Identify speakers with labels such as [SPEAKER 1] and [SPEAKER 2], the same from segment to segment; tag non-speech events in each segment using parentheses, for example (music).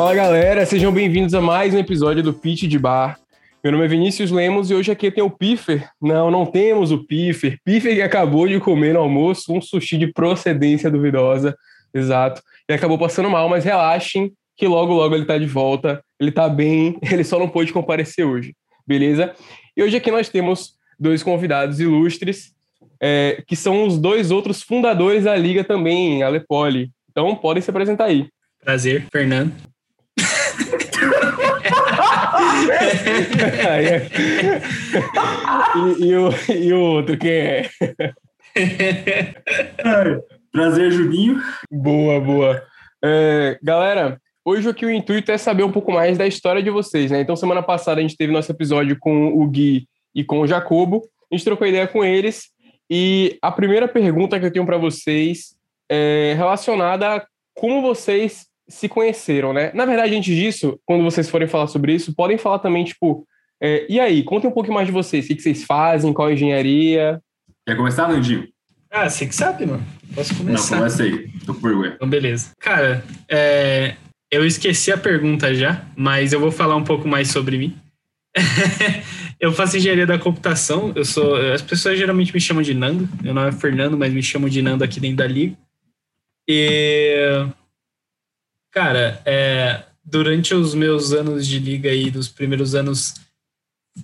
[SPEAKER 1] Fala galera, sejam bem-vindos a mais um episódio do Pitch de Bar. Meu nome é Vinícius Lemos e hoje aqui tem o Piffer. Não, não temos o Piffer. Piffer que acabou de comer no almoço um sushi de procedência duvidosa, exato, e acabou passando mal, mas relaxem que logo logo ele tá de volta, ele tá bem, (laughs) ele só não pôde comparecer hoje, beleza? E hoje aqui nós temos dois convidados ilustres, é, que são os dois outros fundadores da liga também, a Lepoli. Então podem se apresentar aí.
[SPEAKER 2] Prazer, Fernando.
[SPEAKER 1] E, e, o, e o outro, quem é?
[SPEAKER 3] Prazer, Juninho.
[SPEAKER 1] Boa, boa. É, galera, hoje aqui o intuito é saber um pouco mais da história de vocês, né? Então, semana passada a gente teve nosso episódio com o Gui e com o Jacobo. A gente trocou ideia com eles. E a primeira pergunta que eu tenho para vocês é relacionada a como vocês se conheceram, né? Na verdade, antes disso, quando vocês forem falar sobre isso, podem falar também, tipo, é, e aí, contem um pouco mais de vocês. O que, que vocês fazem, qual engenharia?
[SPEAKER 3] Quer começar, Nandinho?
[SPEAKER 2] Ah, você que sabe, mano. Posso começar?
[SPEAKER 3] Não, começa aí. Tô por vergonha.
[SPEAKER 2] Então, beleza. Cara, é, eu esqueci a pergunta já, mas eu vou falar um pouco mais sobre mim. (laughs) eu faço engenharia da computação. Eu sou. As pessoas geralmente me chamam de Nando. Meu nome é Fernando, mas me chamam de Nando aqui dentro da liga. E cara, é, durante os meus anos de liga aí, dos primeiros anos,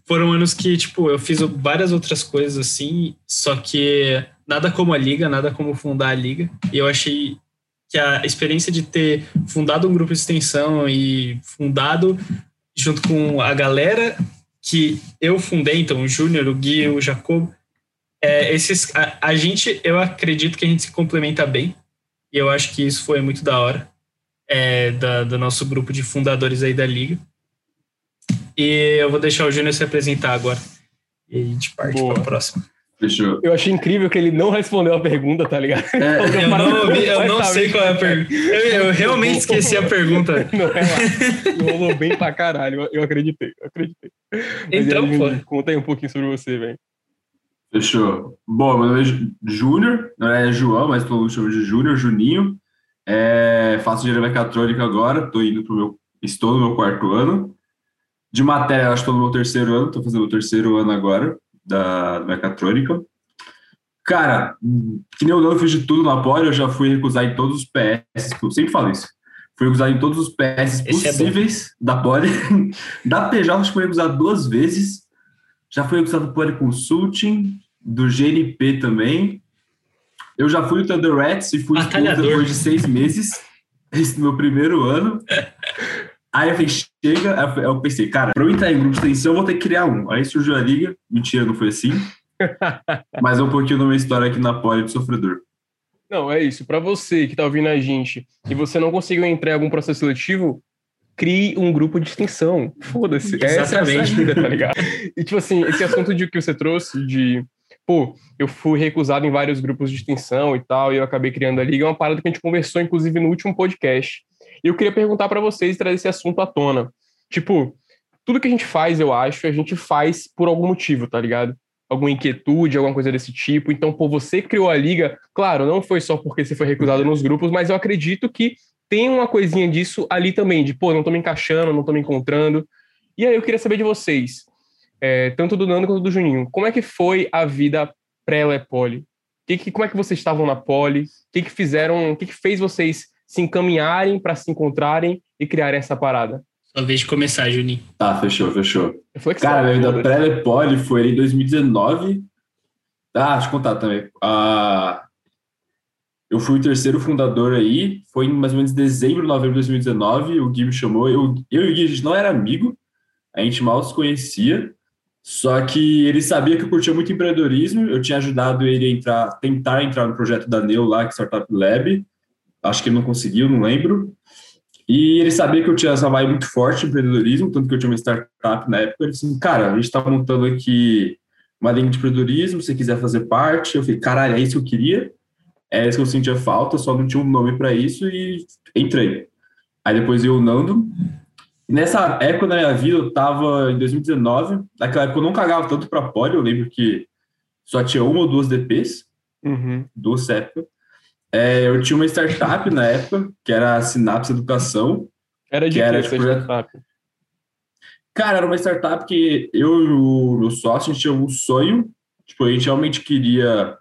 [SPEAKER 2] foram anos que tipo eu fiz várias outras coisas assim, só que nada como a liga, nada como fundar a liga. E eu achei que a experiência de ter fundado um grupo de extensão e fundado junto com a galera que eu fundei, então o Júnior, o Gui, o Jacob, é, esses, a, a, gente, eu acredito que a gente se complementa bem, e eu acho que isso foi muito da hora, é, da, do nosso grupo de fundadores aí da Liga. E eu vou deixar o Júnior se apresentar agora, e a gente parte para a próxima.
[SPEAKER 3] Fechou.
[SPEAKER 1] Eu achei incrível que ele não respondeu a pergunta, tá ligado?
[SPEAKER 2] É, (laughs) eu não, ouvi, eu não sei qual é a pergunta. Eu, eu, realmente esqueci a pergunta.
[SPEAKER 1] Não, é Rolou bem pra caralho. Eu acreditei, eu acreditei.
[SPEAKER 2] Então, aí, pô.
[SPEAKER 1] Conta aí um pouquinho sobre você, velho.
[SPEAKER 3] Fechou. Bom, meu nome é Júnior, não é João, mas todo mundo chama de Júnior, Juninho. É, faço engenharia mecatrônica agora, tô indo pro meu. Estou no meu quarto ano. De matéria, acho que estou no meu terceiro ano, estou fazendo o terceiro ano agora da, da mecatrônica. Cara, que nem eu não fiz de tudo na Poli, eu já fui recusar em todos os PS, sempre falo isso. Fui recusar em todos os PS Esse é possíveis é da Poli. (laughs) da PJ, acho que fui recusado duas vezes. Já fui recusado do Poli Consulting, do GNP também. Eu já fui o Thunder Rats e fui expulso depois de seis meses. (laughs) Esse meu primeiro ano. Aí eu falei, chega, aí eu pensei, cara, pra eu entrar em grupo de extensão, eu vou ter que criar um. Aí surgiu a liga, mentira, não foi assim. (laughs) Mas é um pouquinho da minha história aqui na Poli de sofredor.
[SPEAKER 1] Não, é isso. Para você que tá ouvindo a gente e você não conseguiu entrar em algum processo seletivo, crie um grupo de extensão. Foda-se.
[SPEAKER 2] Exatamente.
[SPEAKER 1] Essa é a vida, tá ligado? E, tipo assim, esse assunto de que você trouxe, de pô, eu fui recusado em vários grupos de extensão e tal, e eu acabei criando a liga, é uma parada que a gente conversou, inclusive, no último podcast. E eu queria perguntar para vocês, trazer esse assunto à tona. Tipo, tudo que a gente faz, eu acho, a gente faz por algum motivo, tá ligado? Alguma inquietude, alguma coisa desse tipo. Então, pô, você criou a liga, claro, não foi só porque você foi recusado nos grupos, mas eu acredito que tem uma coisinha disso ali também, de, pô, não tô me encaixando, não tô me encontrando. E aí eu queria saber de vocês, é, tanto do Nando quanto do Juninho, como é que foi a vida pré-Lepoli? Que, que, como é que vocês estavam na Poli? O que, que fizeram, o que, que fez vocês se encaminharem para se encontrarem e criarem essa parada.
[SPEAKER 2] Só vez de começar, Juninho.
[SPEAKER 3] Tá, fechou, fechou. Cara, minha vida pré-Lepoli foi em 2019. Ah, deixa eu contar também. Ah, eu fui o terceiro fundador aí, foi em mais ou menos dezembro, novembro de 2019, o Gui me chamou, eu, eu e o Gui, a gente não era amigo, a gente mal se conhecia, só que ele sabia que eu curtia muito empreendedorismo, eu tinha ajudado ele a entrar, tentar entrar no projeto da Neu lá, que é Startup Lab, acho que ele não conseguiu, não lembro. E ele sabia que eu tinha essa vibe muito forte de empreendedorismo, tanto que eu tinha uma startup na época. Ele disse: assim, Cara, a gente está montando aqui uma linha de empreendedorismo, se quiser fazer parte. Eu falei: Caralho, é isso que eu queria, é isso que eu sentia falta, só não tinha um nome para isso e entrei. Aí depois eu, Nando. Nessa época da minha vida, eu estava em 2019. Naquela época eu não cagava tanto para poli, eu lembro que só tinha uma ou duas DPs,
[SPEAKER 1] uhum.
[SPEAKER 3] duas épocas. É, eu tinha uma startup na época, que era a Sinapse Educação.
[SPEAKER 1] Era de que era, tipo, startup?
[SPEAKER 3] Cara, era uma startup que eu e o meu sócio, a gente tinha um sonho, tipo, a gente realmente queria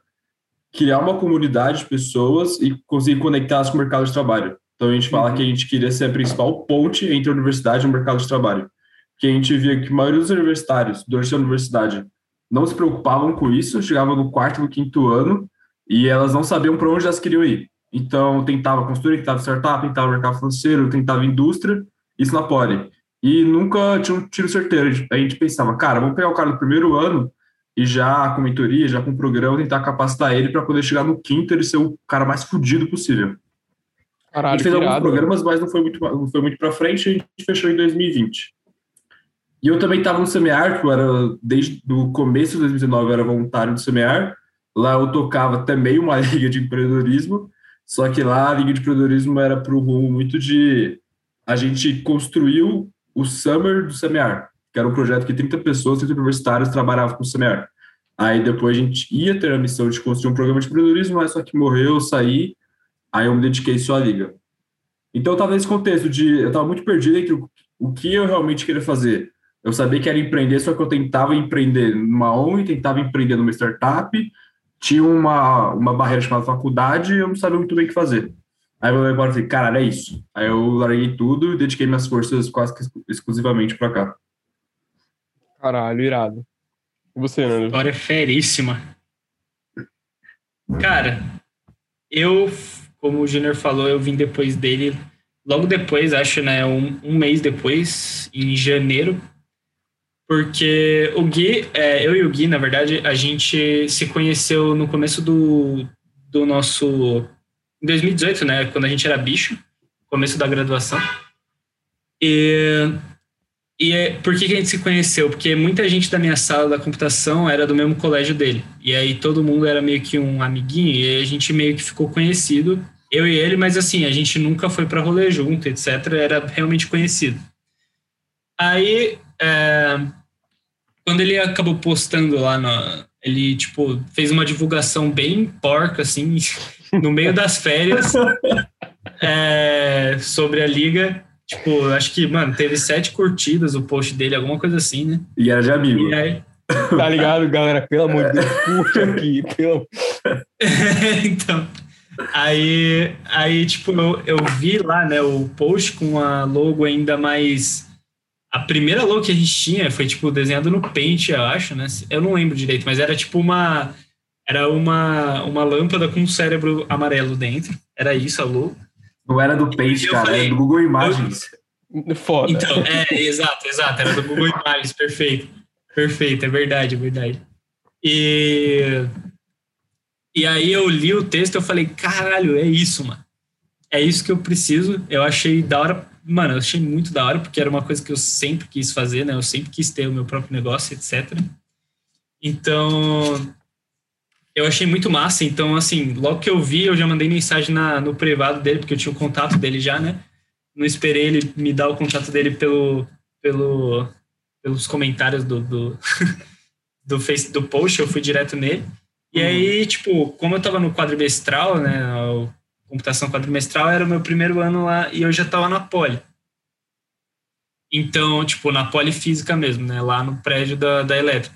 [SPEAKER 3] criar uma comunidade de pessoas e conseguir conectá-las com o mercado de trabalho. Então a gente fala uhum. que a gente queria ser a principal ponte entre a universidade e o mercado de trabalho. Porque a gente via que a maioria dos universitários, durante a universidade, não se preocupavam com isso, chegavam no quarto, no quinto ano, e elas não sabiam para onde elas queriam ir. Então, tentava construir, tentava startup, tentava mercado financeiro, tentava indústria, isso na Poli. E nunca tinha um tiro certeiro. A gente pensava, cara, vamos pegar o cara do primeiro ano e já com mentoria, já com programa, tentar capacitar ele para poder chegar no quinto e ser o cara mais fodido possível. Caralho, a gente fez alguns programas, mas não foi muito, não foi muito para frente, a gente fechou em 2020. E eu também estava no Semear, que eu era, desde o começo de 2019, eu era voluntário do Semear. Lá eu tocava também uma (laughs) liga de empreendedorismo, só que lá a liga de empreendedorismo era para o rumo muito de. A gente construiu o Summer do Semear, que era um projeto que 30 pessoas, 30 universitários trabalhavam com o Semear. Aí depois a gente ia ter a missão de construir um programa de empreendedorismo, mas só que morreu, eu saí, aí eu me dediquei só à liga. Então eu estava nesse contexto de. Eu estava muito perdido entre o, o que eu realmente queria fazer. Eu sabia que era empreender, só que eu tentava empreender numa ONG, tentava empreender numa startup, tinha uma, uma barreira chamada faculdade e eu não sabia muito bem o que fazer. Aí eu agora falei, cara, é isso. Aí eu larguei tudo e dediquei minhas forças quase que exclusivamente para cá.
[SPEAKER 1] Caralho, irado. E você, Nando?
[SPEAKER 2] História feríssima. Cara, eu, como o Junior falou, eu vim depois dele, logo depois, acho, né, um, um mês depois, em janeiro, porque o Gui, é, eu e o Gui, na verdade, a gente se conheceu no começo do, do nosso. Em 2018, né? Quando a gente era bicho, começo da graduação. E, e é, por que, que a gente se conheceu? Porque muita gente da minha sala da computação era do mesmo colégio dele. E aí todo mundo era meio que um amiguinho, e a gente meio que ficou conhecido, eu e ele, mas assim, a gente nunca foi para rolê junto, etc. Era realmente conhecido. Aí é, quando ele acabou postando lá no. Ele, tipo, fez uma divulgação bem porca, assim, (laughs) no meio das férias, é, sobre a liga. Tipo, acho que, mano, teve sete curtidas o post dele, alguma coisa assim, né?
[SPEAKER 3] E era de amigo.
[SPEAKER 1] Aí, tá ligado, galera? Pelo amor de Deus, curte aqui. Pelo... (laughs)
[SPEAKER 2] então. Aí, aí, tipo, eu, eu vi lá, né, o post com a logo ainda mais a primeira logo que a gente tinha foi, tipo, desenhado no Paint, eu acho, né? Eu não lembro direito, mas era tipo uma. Era uma, uma lâmpada com um cérebro amarelo dentro. Era isso a logo.
[SPEAKER 3] Não era do Paint, cara, falei, era do Google Imagens.
[SPEAKER 1] Eu... Foda.
[SPEAKER 2] Então, é, exato, exato. Era do Google Imagens, perfeito. Perfeito, é verdade, é verdade. E. E aí eu li o texto e eu falei, caralho, é isso, mano. É isso que eu preciso. Eu achei da hora mano, eu achei muito da hora, porque era uma coisa que eu sempre quis fazer, né? Eu sempre quis ter o meu próprio negócio, etc. Então, eu achei muito massa. Então, assim, logo que eu vi, eu já mandei mensagem na, no privado dele, porque eu tinha o contato dele já, né? Não esperei ele me dar o contato dele pelo, pelo, pelos comentários do, do, (laughs) do, face, do post, eu fui direto nele. E uhum. aí, tipo, como eu tava no quadrimestral, né? computação quadrimestral, era o meu primeiro ano lá e eu já estava na Poli. Então, tipo, na Polifísica mesmo, né? Lá no prédio da, da Elétrica.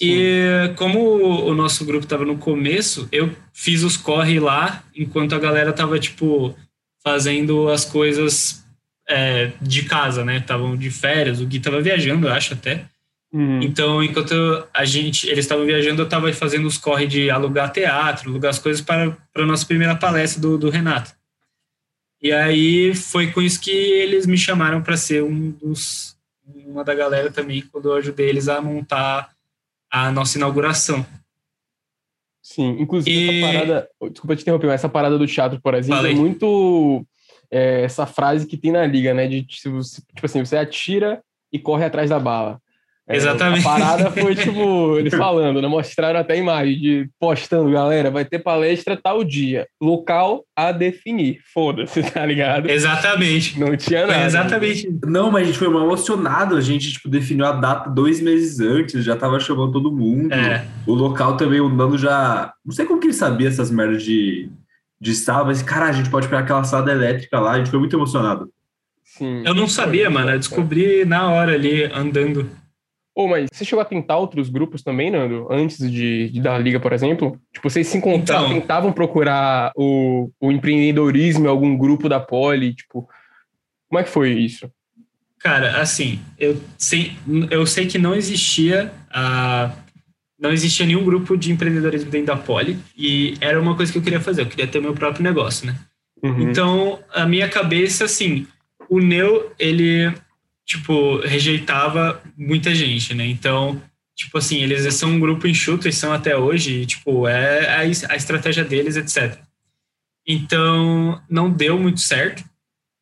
[SPEAKER 2] E como o nosso grupo estava no começo, eu fiz os corre lá, enquanto a galera estava tipo, fazendo as coisas é, de casa, né? Estavam de férias, o Gui estava viajando, eu acho até. Uhum. Então, enquanto a gente, eles estavam viajando, eu estava fazendo os corre de alugar teatro, alugar as coisas para, para a nossa primeira palestra do, do Renato. E aí foi com isso que eles me chamaram para ser um dos, uma da galera também, quando eu ajudei eles a montar a nossa inauguração.
[SPEAKER 1] Sim, inclusive e... essa parada, desculpa te interromper, mas essa parada do teatro, por exemplo, é Falei. é muito é, essa frase que tem na liga, né, de tipo assim, você atira e corre atrás da bala.
[SPEAKER 2] É, Exatamente.
[SPEAKER 1] A parada foi, tipo, eles falando, né? Mostraram até a imagem de postando, galera, vai ter palestra tal dia. Local a definir. Foda-se, (laughs) tá ligado?
[SPEAKER 2] Exatamente.
[SPEAKER 1] Não tinha nada.
[SPEAKER 2] exatamente.
[SPEAKER 3] Não, mas a gente foi mal emocionado. A gente, tipo, definiu a data dois meses antes, já tava chamando todo mundo. É. O local também, o Nando já. Não sei como que ele sabia essas merdas de, de sala, mas, cara, a gente pode pegar aquela sala elétrica lá. A gente foi muito emocionado.
[SPEAKER 2] Sim. Eu não sabia, mano. Eu descobri na hora ali, andando.
[SPEAKER 1] Ô, oh, mas você chegou a tentar outros grupos também, Nando? Antes de, de dar a liga, por exemplo? Tipo, vocês se encontraram, então, tentavam procurar o, o empreendedorismo em algum grupo da Poli? Tipo, como é que foi isso?
[SPEAKER 2] Cara, assim, eu sei, eu sei que não existia a, não existia nenhum grupo de empreendedorismo dentro da Poli e era uma coisa que eu queria fazer, eu queria ter meu próprio negócio, né? Uhum. Então, a minha cabeça, assim, o Neo, ele, tipo, rejeitava muita gente, né? Então, tipo assim, eles são um grupo enxuto e são até hoje, e, tipo, é a, a estratégia deles, etc. Então, não deu muito certo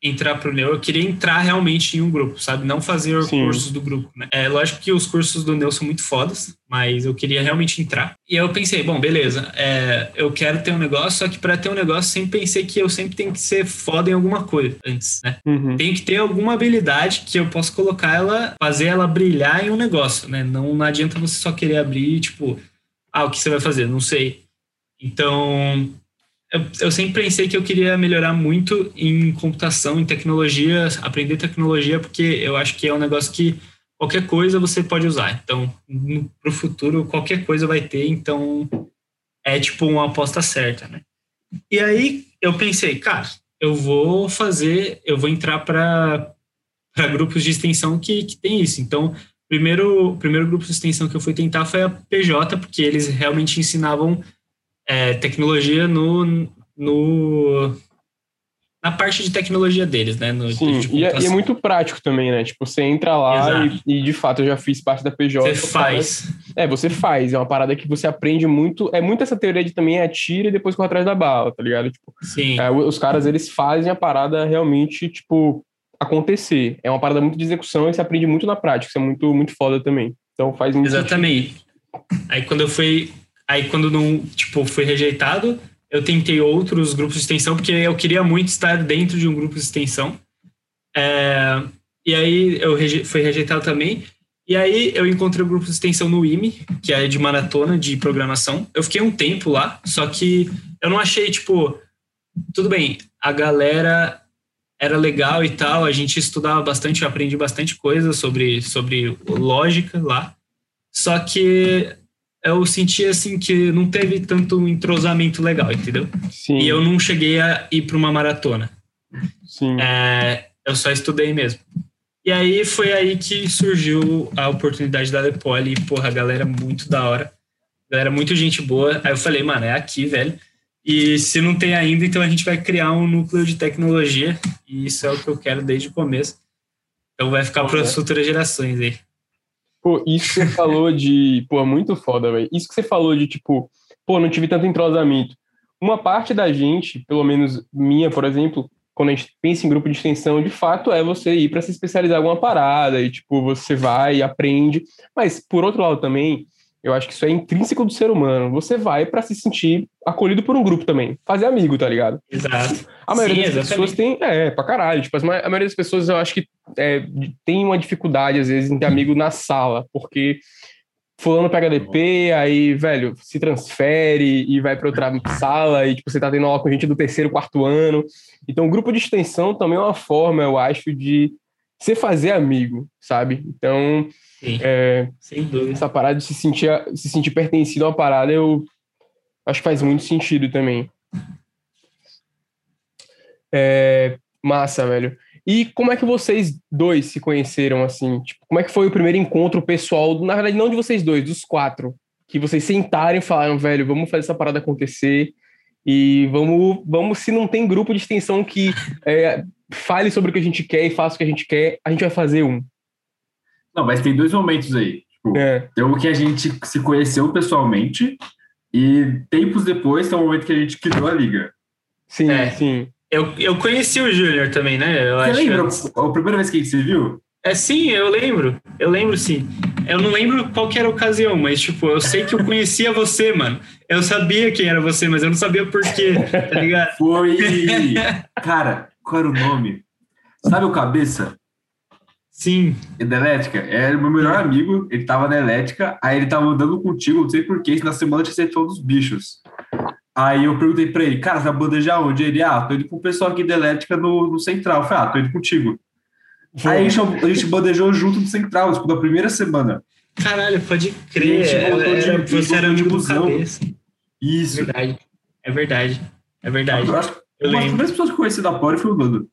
[SPEAKER 2] entrar para o Neo, eu queria entrar realmente em um grupo, sabe? Não fazer Sim. cursos do grupo, né? É lógico que os cursos do Neo são muito fodas, mas eu queria realmente entrar. E eu pensei, bom, beleza, é, eu quero ter um negócio, só que para ter um negócio, sempre pensei que eu sempre tenho que ser foda em alguma coisa antes, né? Uhum. Tem que ter alguma habilidade que eu possa colocar ela, fazer ela brilhar em um negócio, né? Não, não adianta você só querer abrir, tipo, ah, o que você vai fazer? Não sei. Então, eu, eu, sempre pensei que eu queria melhorar muito em computação, em tecnologia, aprender tecnologia, porque eu acho que é um negócio que qualquer coisa você pode usar. Então, para o futuro, qualquer coisa vai ter, então é tipo uma aposta certa, né? E aí eu pensei, cara, eu vou fazer, eu vou entrar para grupos de extensão que, que tem isso. Então, primeiro, o primeiro grupo de extensão que eu fui tentar foi a PJ, porque eles realmente ensinavam é, tecnologia no, no na parte de tecnologia deles, né? No,
[SPEAKER 1] Sim, e é, e é, muito prático também, né? Tipo, você entra lá e, e, de fato eu já fiz parte da PJ.
[SPEAKER 2] Você faz.
[SPEAKER 1] é, você faz. É uma parada que você aprende muito. É muito essa teoria de também atira e depois corre atrás da bala, tá ligado? Tipo,
[SPEAKER 2] Sim.
[SPEAKER 1] É, os caras, eles fazem a parada realmente, tipo, acontecer. É uma parada muito de execução e você aprende muito na prática. Isso é muito, muito foda também. Então faz muito
[SPEAKER 2] Exatamente. Sentido. Aí quando eu fui Aí quando não, tipo, foi rejeitado, eu tentei outros grupos de extensão, porque eu queria muito estar dentro de um grupo de extensão. É, e aí eu reje, fui rejeitado também. E aí eu encontrei o grupo de extensão no IME, que é de maratona de programação. Eu fiquei um tempo lá, só que eu não achei, tipo, tudo bem, a galera era legal e tal, a gente estudava bastante, eu aprendi bastante coisa sobre, sobre lógica lá. Só que eu senti assim que não teve tanto entrosamento legal, entendeu? Sim. E eu não cheguei a ir para uma maratona.
[SPEAKER 1] Sim.
[SPEAKER 2] É, eu só estudei mesmo. E aí foi aí que surgiu a oportunidade da Lepoli. E, porra, a galera muito da hora. Galera muito gente boa. Aí eu falei, mano, é aqui, velho. E se não tem ainda, então a gente vai criar um núcleo de tecnologia. E isso é o que eu quero desde o começo. Então vai ficar para as futuras gerações aí.
[SPEAKER 1] Pô, isso que você falou de. Pô, muito foda, velho. Isso que você falou de, tipo, pô, não tive tanto entrosamento. Uma parte da gente, pelo menos minha, por exemplo, quando a gente pensa em grupo de extensão, de fato é você ir para se especializar em alguma parada e, tipo, você vai aprende. Mas, por outro lado também, eu acho que isso é intrínseco do ser humano. Você vai para se sentir acolhido por um grupo também. Fazer amigo, tá ligado?
[SPEAKER 2] Exato.
[SPEAKER 1] A maioria Sim, das exatamente. pessoas tem. É, pra caralho. Tipo, a maioria das pessoas eu acho que é, tem uma dificuldade, às vezes, em ter amigo na sala, porque fulano pega DP, aí, velho, se transfere e vai para outra sala, e tipo, você tá tendo aula com gente do terceiro, quarto ano. Então, o grupo de extensão também é uma forma, eu acho, de você fazer amigo, sabe? Então,
[SPEAKER 2] Sim, é.
[SPEAKER 1] Essa parada de se sentir, se sentir pertencido a uma parada, eu acho que faz muito sentido também. É, massa, velho. E como é que vocês dois se conheceram, assim? Tipo, como é que foi o primeiro encontro pessoal, na verdade, não de vocês dois, dos quatro, que vocês sentaram e falaram, velho, vamos fazer essa parada acontecer e vamos, vamos se não tem grupo de extensão que é, fale sobre o que a gente quer e faça o que a gente quer, a gente vai fazer um.
[SPEAKER 3] Não, mas tem dois momentos aí. Tipo, é. Tem o que a gente se conheceu pessoalmente e tempos depois tem o momento que a gente criou a liga.
[SPEAKER 1] Sim, é. sim.
[SPEAKER 2] Eu, eu conheci o Júnior também, né? Eu
[SPEAKER 3] você lembra a primeira vez que a gente se viu?
[SPEAKER 2] É sim, eu lembro. Eu lembro sim. Eu não lembro qual que era a ocasião, mas tipo, eu sei que eu conhecia você, mano. Eu sabia quem era você, mas eu não sabia por quê, tá ligado? (laughs)
[SPEAKER 3] Foi. Cara, qual era o nome? Sabe o cabeça?
[SPEAKER 2] Sim.
[SPEAKER 3] E da elétrica? Era o meu melhor amigo, ele tava na elétrica, aí ele tava andando contigo, não sei porquê, na semana tinha sido todos os bichos. Aí eu perguntei pra ele, cara, você vai bandejar onde? Ele, ah, tô indo com o pessoal aqui da elétrica no, no central. Eu falei, ah, tô indo contigo. Aí a gente, a gente bandejou junto do Central, tipo, da primeira semana.
[SPEAKER 2] Caralho, pode crer. Era, era, de, você era amigo do cabeça.
[SPEAKER 3] Isso.
[SPEAKER 2] É verdade. É verdade. É verdade.
[SPEAKER 3] Eu acho que eu uma das primeiras pessoas que eu conheci da Poli foi o.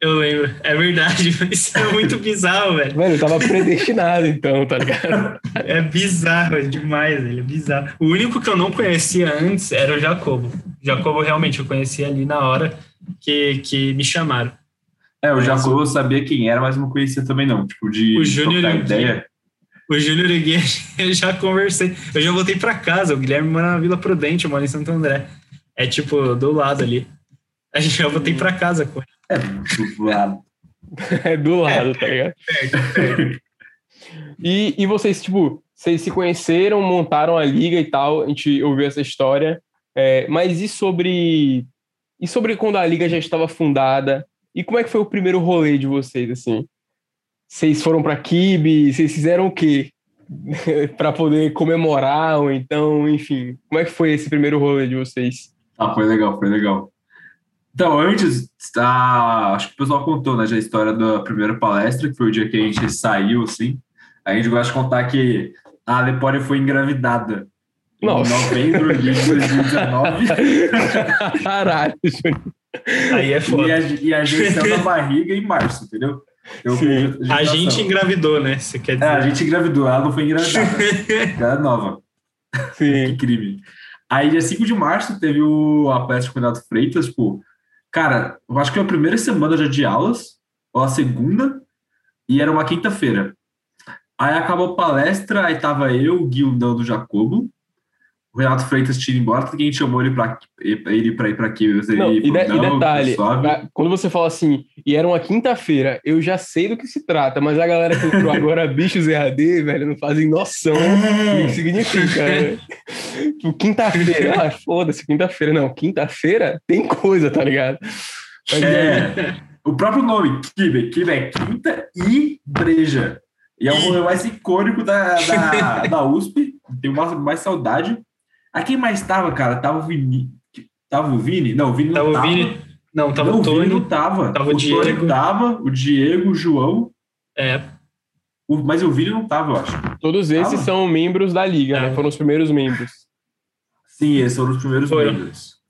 [SPEAKER 2] Eu lembro. É verdade, (laughs) isso é muito bizarro, velho.
[SPEAKER 1] Mano, eu tava predestinado, então, tá ligado?
[SPEAKER 2] É bizarro, é demais, ele é bizarro. O único que eu não conhecia antes era o Jacobo. O Jacobo realmente eu conhecia ali na hora que, que me chamaram.
[SPEAKER 3] É, o Jacobo eu sabia quem era, mas não conhecia também não. Tipo, de
[SPEAKER 2] o Júnior ideia. O Júnior e Gui, (laughs) eu já conversei. Eu já voltei para casa. O Guilherme mora na Vila Prudente, eu moro em Santo André. É tipo, do lado ali. A gente já voltei para casa com ele.
[SPEAKER 3] É do lado.
[SPEAKER 1] é do lado, tá ligado? E, e vocês, tipo, vocês se conheceram, montaram a liga e tal, a gente ouviu essa história. É, mas e sobre. E sobre quando a liga já estava fundada? E como é que foi o primeiro rolê de vocês, assim? Vocês foram para Kibe? Vocês fizeram o quê? (laughs) para poder comemorar, ou então, enfim. Como é que foi esse primeiro rolê de vocês?
[SPEAKER 3] Ah, foi legal, foi legal. Então, antes, tá, acho que o pessoal contou né, já a história da primeira palestra, que foi o dia que a gente saiu, assim. A gente gosta de contar que a Lepore foi engravidada Nossa. em novembro de 2019. (laughs)
[SPEAKER 1] Caralho,
[SPEAKER 2] Aí é foda.
[SPEAKER 3] E a, e a gente saiu da barriga em março, entendeu?
[SPEAKER 2] Eu, a gente engravidou, né? Você quer dizer?
[SPEAKER 3] É, a gente engravidou, ela não foi engravidada. (laughs) ela é nova. Sim. (laughs) que crime. Aí, dia 5 de março, teve o, a palestra com o Renato Freitas, tipo, cara, eu acho que foi a primeira semana já de aulas, ou a segunda, e era uma quinta-feira. Aí acabou a palestra, aí tava eu, o Gui, o Nando, o Jacobo, o Renato Freitas ido embora, porque a gente chamou ele para ele para ir para aqui.
[SPEAKER 1] Não, e, de, não, e detalhe, quando você fala assim, e era uma quinta-feira, eu já sei do que se trata, mas a galera que entrou (laughs) agora, bichos EAD, velho, não fazem noção do que significa. Né? (laughs) Tipo, quinta-feira, ah, foda-se, quinta-feira. Não, quinta-feira tem coisa, tá ligado?
[SPEAKER 3] Mas, é, o próprio nome, Kibe, Kibe é quinta e breja. E é o mais icônico da, da, (laughs) da USP, tem mais, mais saudade. A quem mais tava, cara? Tava o Vini. Tava o Vini? Não, o Vini
[SPEAKER 2] não
[SPEAKER 3] tava.
[SPEAKER 2] tava. O Vini, não, tava não, o
[SPEAKER 3] Tony. não tava.
[SPEAKER 2] Tava o, o
[SPEAKER 3] Diego.
[SPEAKER 2] Tony
[SPEAKER 3] tava, o Diego, o João.
[SPEAKER 2] É.
[SPEAKER 3] O, mas o Vini não tava, eu acho.
[SPEAKER 1] Todos esses tava? são membros da liga, é. né? Foram os primeiros membros.
[SPEAKER 3] Sim, esses foram os primeiros foi. membros.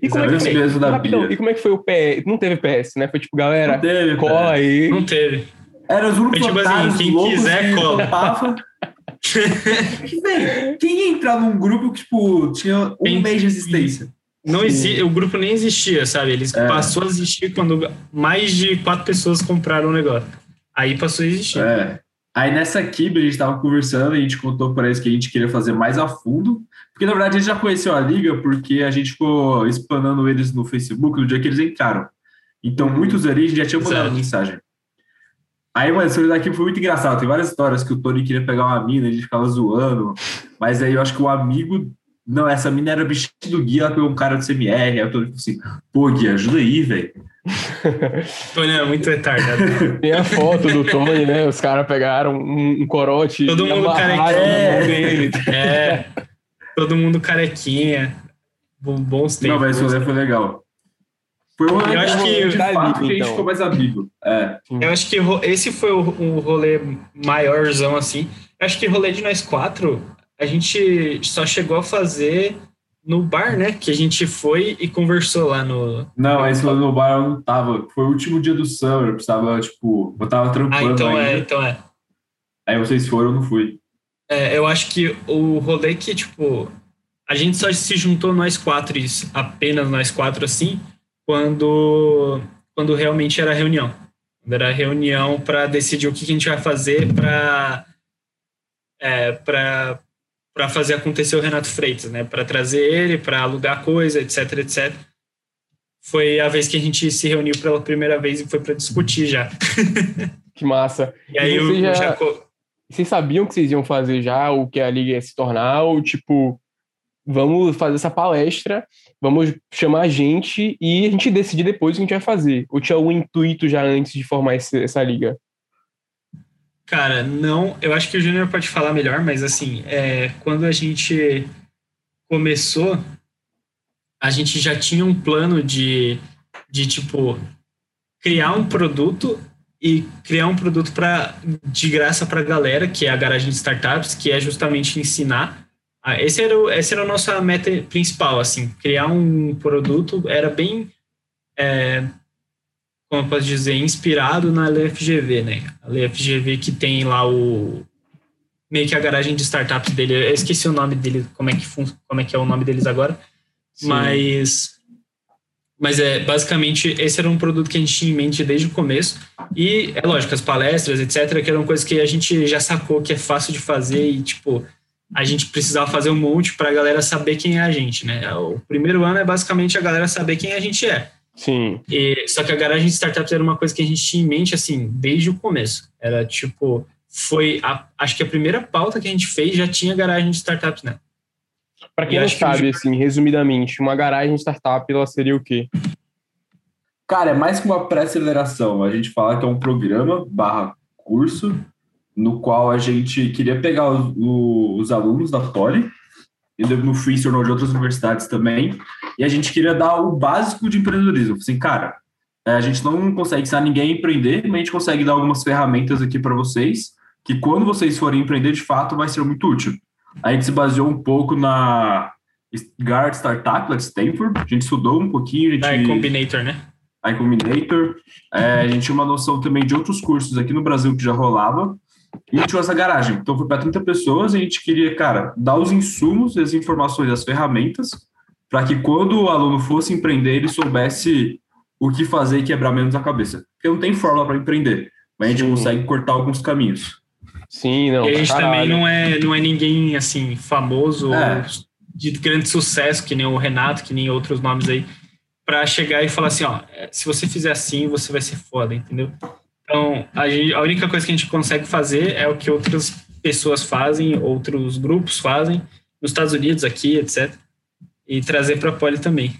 [SPEAKER 1] E como, é que foi, rapidão, e como é que foi o PS? Não teve PS, né? Foi tipo, galera, não teve, cola aí.
[SPEAKER 2] Não teve.
[SPEAKER 3] Era os únicos tipo assim,
[SPEAKER 2] quem quiser cola.
[SPEAKER 3] Quem ia entrar num grupo que, tipo, tinha um Quem... mês de existência?
[SPEAKER 2] Não exi... O grupo nem existia, sabe? Ele é. passou a existir quando mais de quatro pessoas compraram o negócio. Aí passou a existir.
[SPEAKER 3] É. Aí nessa Kibe a gente estava conversando e a gente contou para eles que a gente queria fazer mais a fundo. Porque na verdade a gente já conheceu a liga porque a gente ficou explanando eles no Facebook no dia que eles entraram. Então uhum. muitos ali já tinham mandado mensagem. Aí, mano, essa daqui foi muito engraçado. Tem várias histórias que o Tony queria pegar uma mina, ele ficava zoando. Mas aí eu acho que o amigo. Não, essa mina era bicho do Gui, ela pegou um cara do CMR. Aí o Tony falou assim: pô, Gui, ajuda aí, velho. (laughs)
[SPEAKER 2] Tony é muito retardado.
[SPEAKER 1] Tem a foto do Tony, né? Os caras pegaram um, um, corote.
[SPEAKER 2] Todo mundo carequinha. É, é, todo mundo carequinha. Bons tempos.
[SPEAKER 3] Não, mas isso foi legal. Foi
[SPEAKER 2] eu acho que,
[SPEAKER 3] de fato então. que a gente ficou mais amigo. É.
[SPEAKER 2] Eu acho que esse foi o, o rolê maiorzão, assim. Eu acho que rolê de nós quatro, a gente só chegou a fazer no bar, né? Que a gente foi e conversou lá no.
[SPEAKER 3] Não, esse lá no bar eu não tava. Foi o último dia do summer, eu precisava, tipo, eu tava trampando.
[SPEAKER 2] Ah, então
[SPEAKER 3] é,
[SPEAKER 2] ainda. é, então é.
[SPEAKER 3] Aí vocês foram, eu não fui.
[SPEAKER 2] É, eu acho que o rolê que, tipo, a gente só se juntou nós quatro, apenas nós quatro assim, quando, quando realmente era reunião. Quando era reunião para decidir o que, que, a gente vai fazer para é, para fazer acontecer o Renato Freitas, né? Para trazer ele, para alugar coisa, etc, etc. Foi a vez que a gente se reuniu pela primeira vez e foi para discutir já. (laughs)
[SPEAKER 1] Que massa.
[SPEAKER 2] E aí e
[SPEAKER 1] vocês, já, vocês sabiam que vocês iam fazer já o que a liga ia se tornar ou tipo vamos fazer essa palestra, vamos chamar a gente e a gente decidir depois o que a gente vai fazer. Ou tinha algum intuito já antes de formar esse, essa liga?
[SPEAKER 2] Cara, não. Eu acho que o Júnior pode falar melhor, mas assim, é, quando a gente começou, a gente já tinha um plano de, de tipo, criar um produto e criar um produto para de graça para a galera, que é a garagem de startups, que é justamente ensinar. Esse era, o, essa era a nossa meta principal, assim, criar um produto era bem, é, como eu posso dizer, inspirado na LFGV, né? A LFGV que tem lá o meio que a garagem de startups dele. Eu esqueci o nome dele, como é que como é que é o nome deles agora, Sim. mas mas é basicamente esse era um produto que a gente tinha em mente desde o começo. E é lógico, as palestras, etc., que eram coisas que a gente já sacou que é fácil de fazer e, tipo, a gente precisava fazer um monte para a galera saber quem é a gente, né? O primeiro ano é basicamente a galera saber quem a gente é.
[SPEAKER 1] Sim.
[SPEAKER 2] E, só que a garagem de startups era uma coisa que a gente tinha em mente, assim, desde o começo. Era tipo, foi, a, acho que a primeira pauta que a gente fez já tinha garagem de startups, né?
[SPEAKER 1] Para quem não sabe, que... assim, resumidamente, uma garagem startup, ela seria o quê?
[SPEAKER 3] Cara, é mais que uma pré-aceleração. A gente fala que é um programa barra curso no qual a gente queria pegar os, os alunos da Poli e no Free ou de outras universidades também, e a gente queria dar o básico de empreendedorismo. Assim, cara, é, a gente não consegue ensinar ninguém a empreender, mas a gente consegue dar algumas ferramentas aqui para vocês, que quando vocês forem empreender, de fato, vai ser muito útil. A gente se baseou um pouco na Guard Startup lá de Stanford. A gente estudou um pouquinho.
[SPEAKER 2] Da Combinator, né?
[SPEAKER 3] A Combinator. É, a gente tinha uma noção também de outros cursos aqui no Brasil que já rolava. E a gente tinha essa garagem. Então foi para 30 pessoas e a gente queria, cara, dar os insumos, as informações, as ferramentas, para que quando o aluno fosse empreender, ele soubesse o que fazer e quebrar menos a cabeça. Porque não tem fórmula para empreender, mas a gente Sim. consegue cortar alguns caminhos.
[SPEAKER 1] Sim, não.
[SPEAKER 2] E a gente caralho. também não é, não é ninguém assim famoso é. de grande sucesso, que nem o Renato, que nem outros nomes aí, para chegar e falar assim, ó, é, se você fizer assim, você vai ser foda, entendeu? Então, a, gente, a única coisa que a gente consegue fazer é o que outras pessoas fazem, outros grupos fazem, nos Estados Unidos, aqui, etc. E trazer para a Poli também.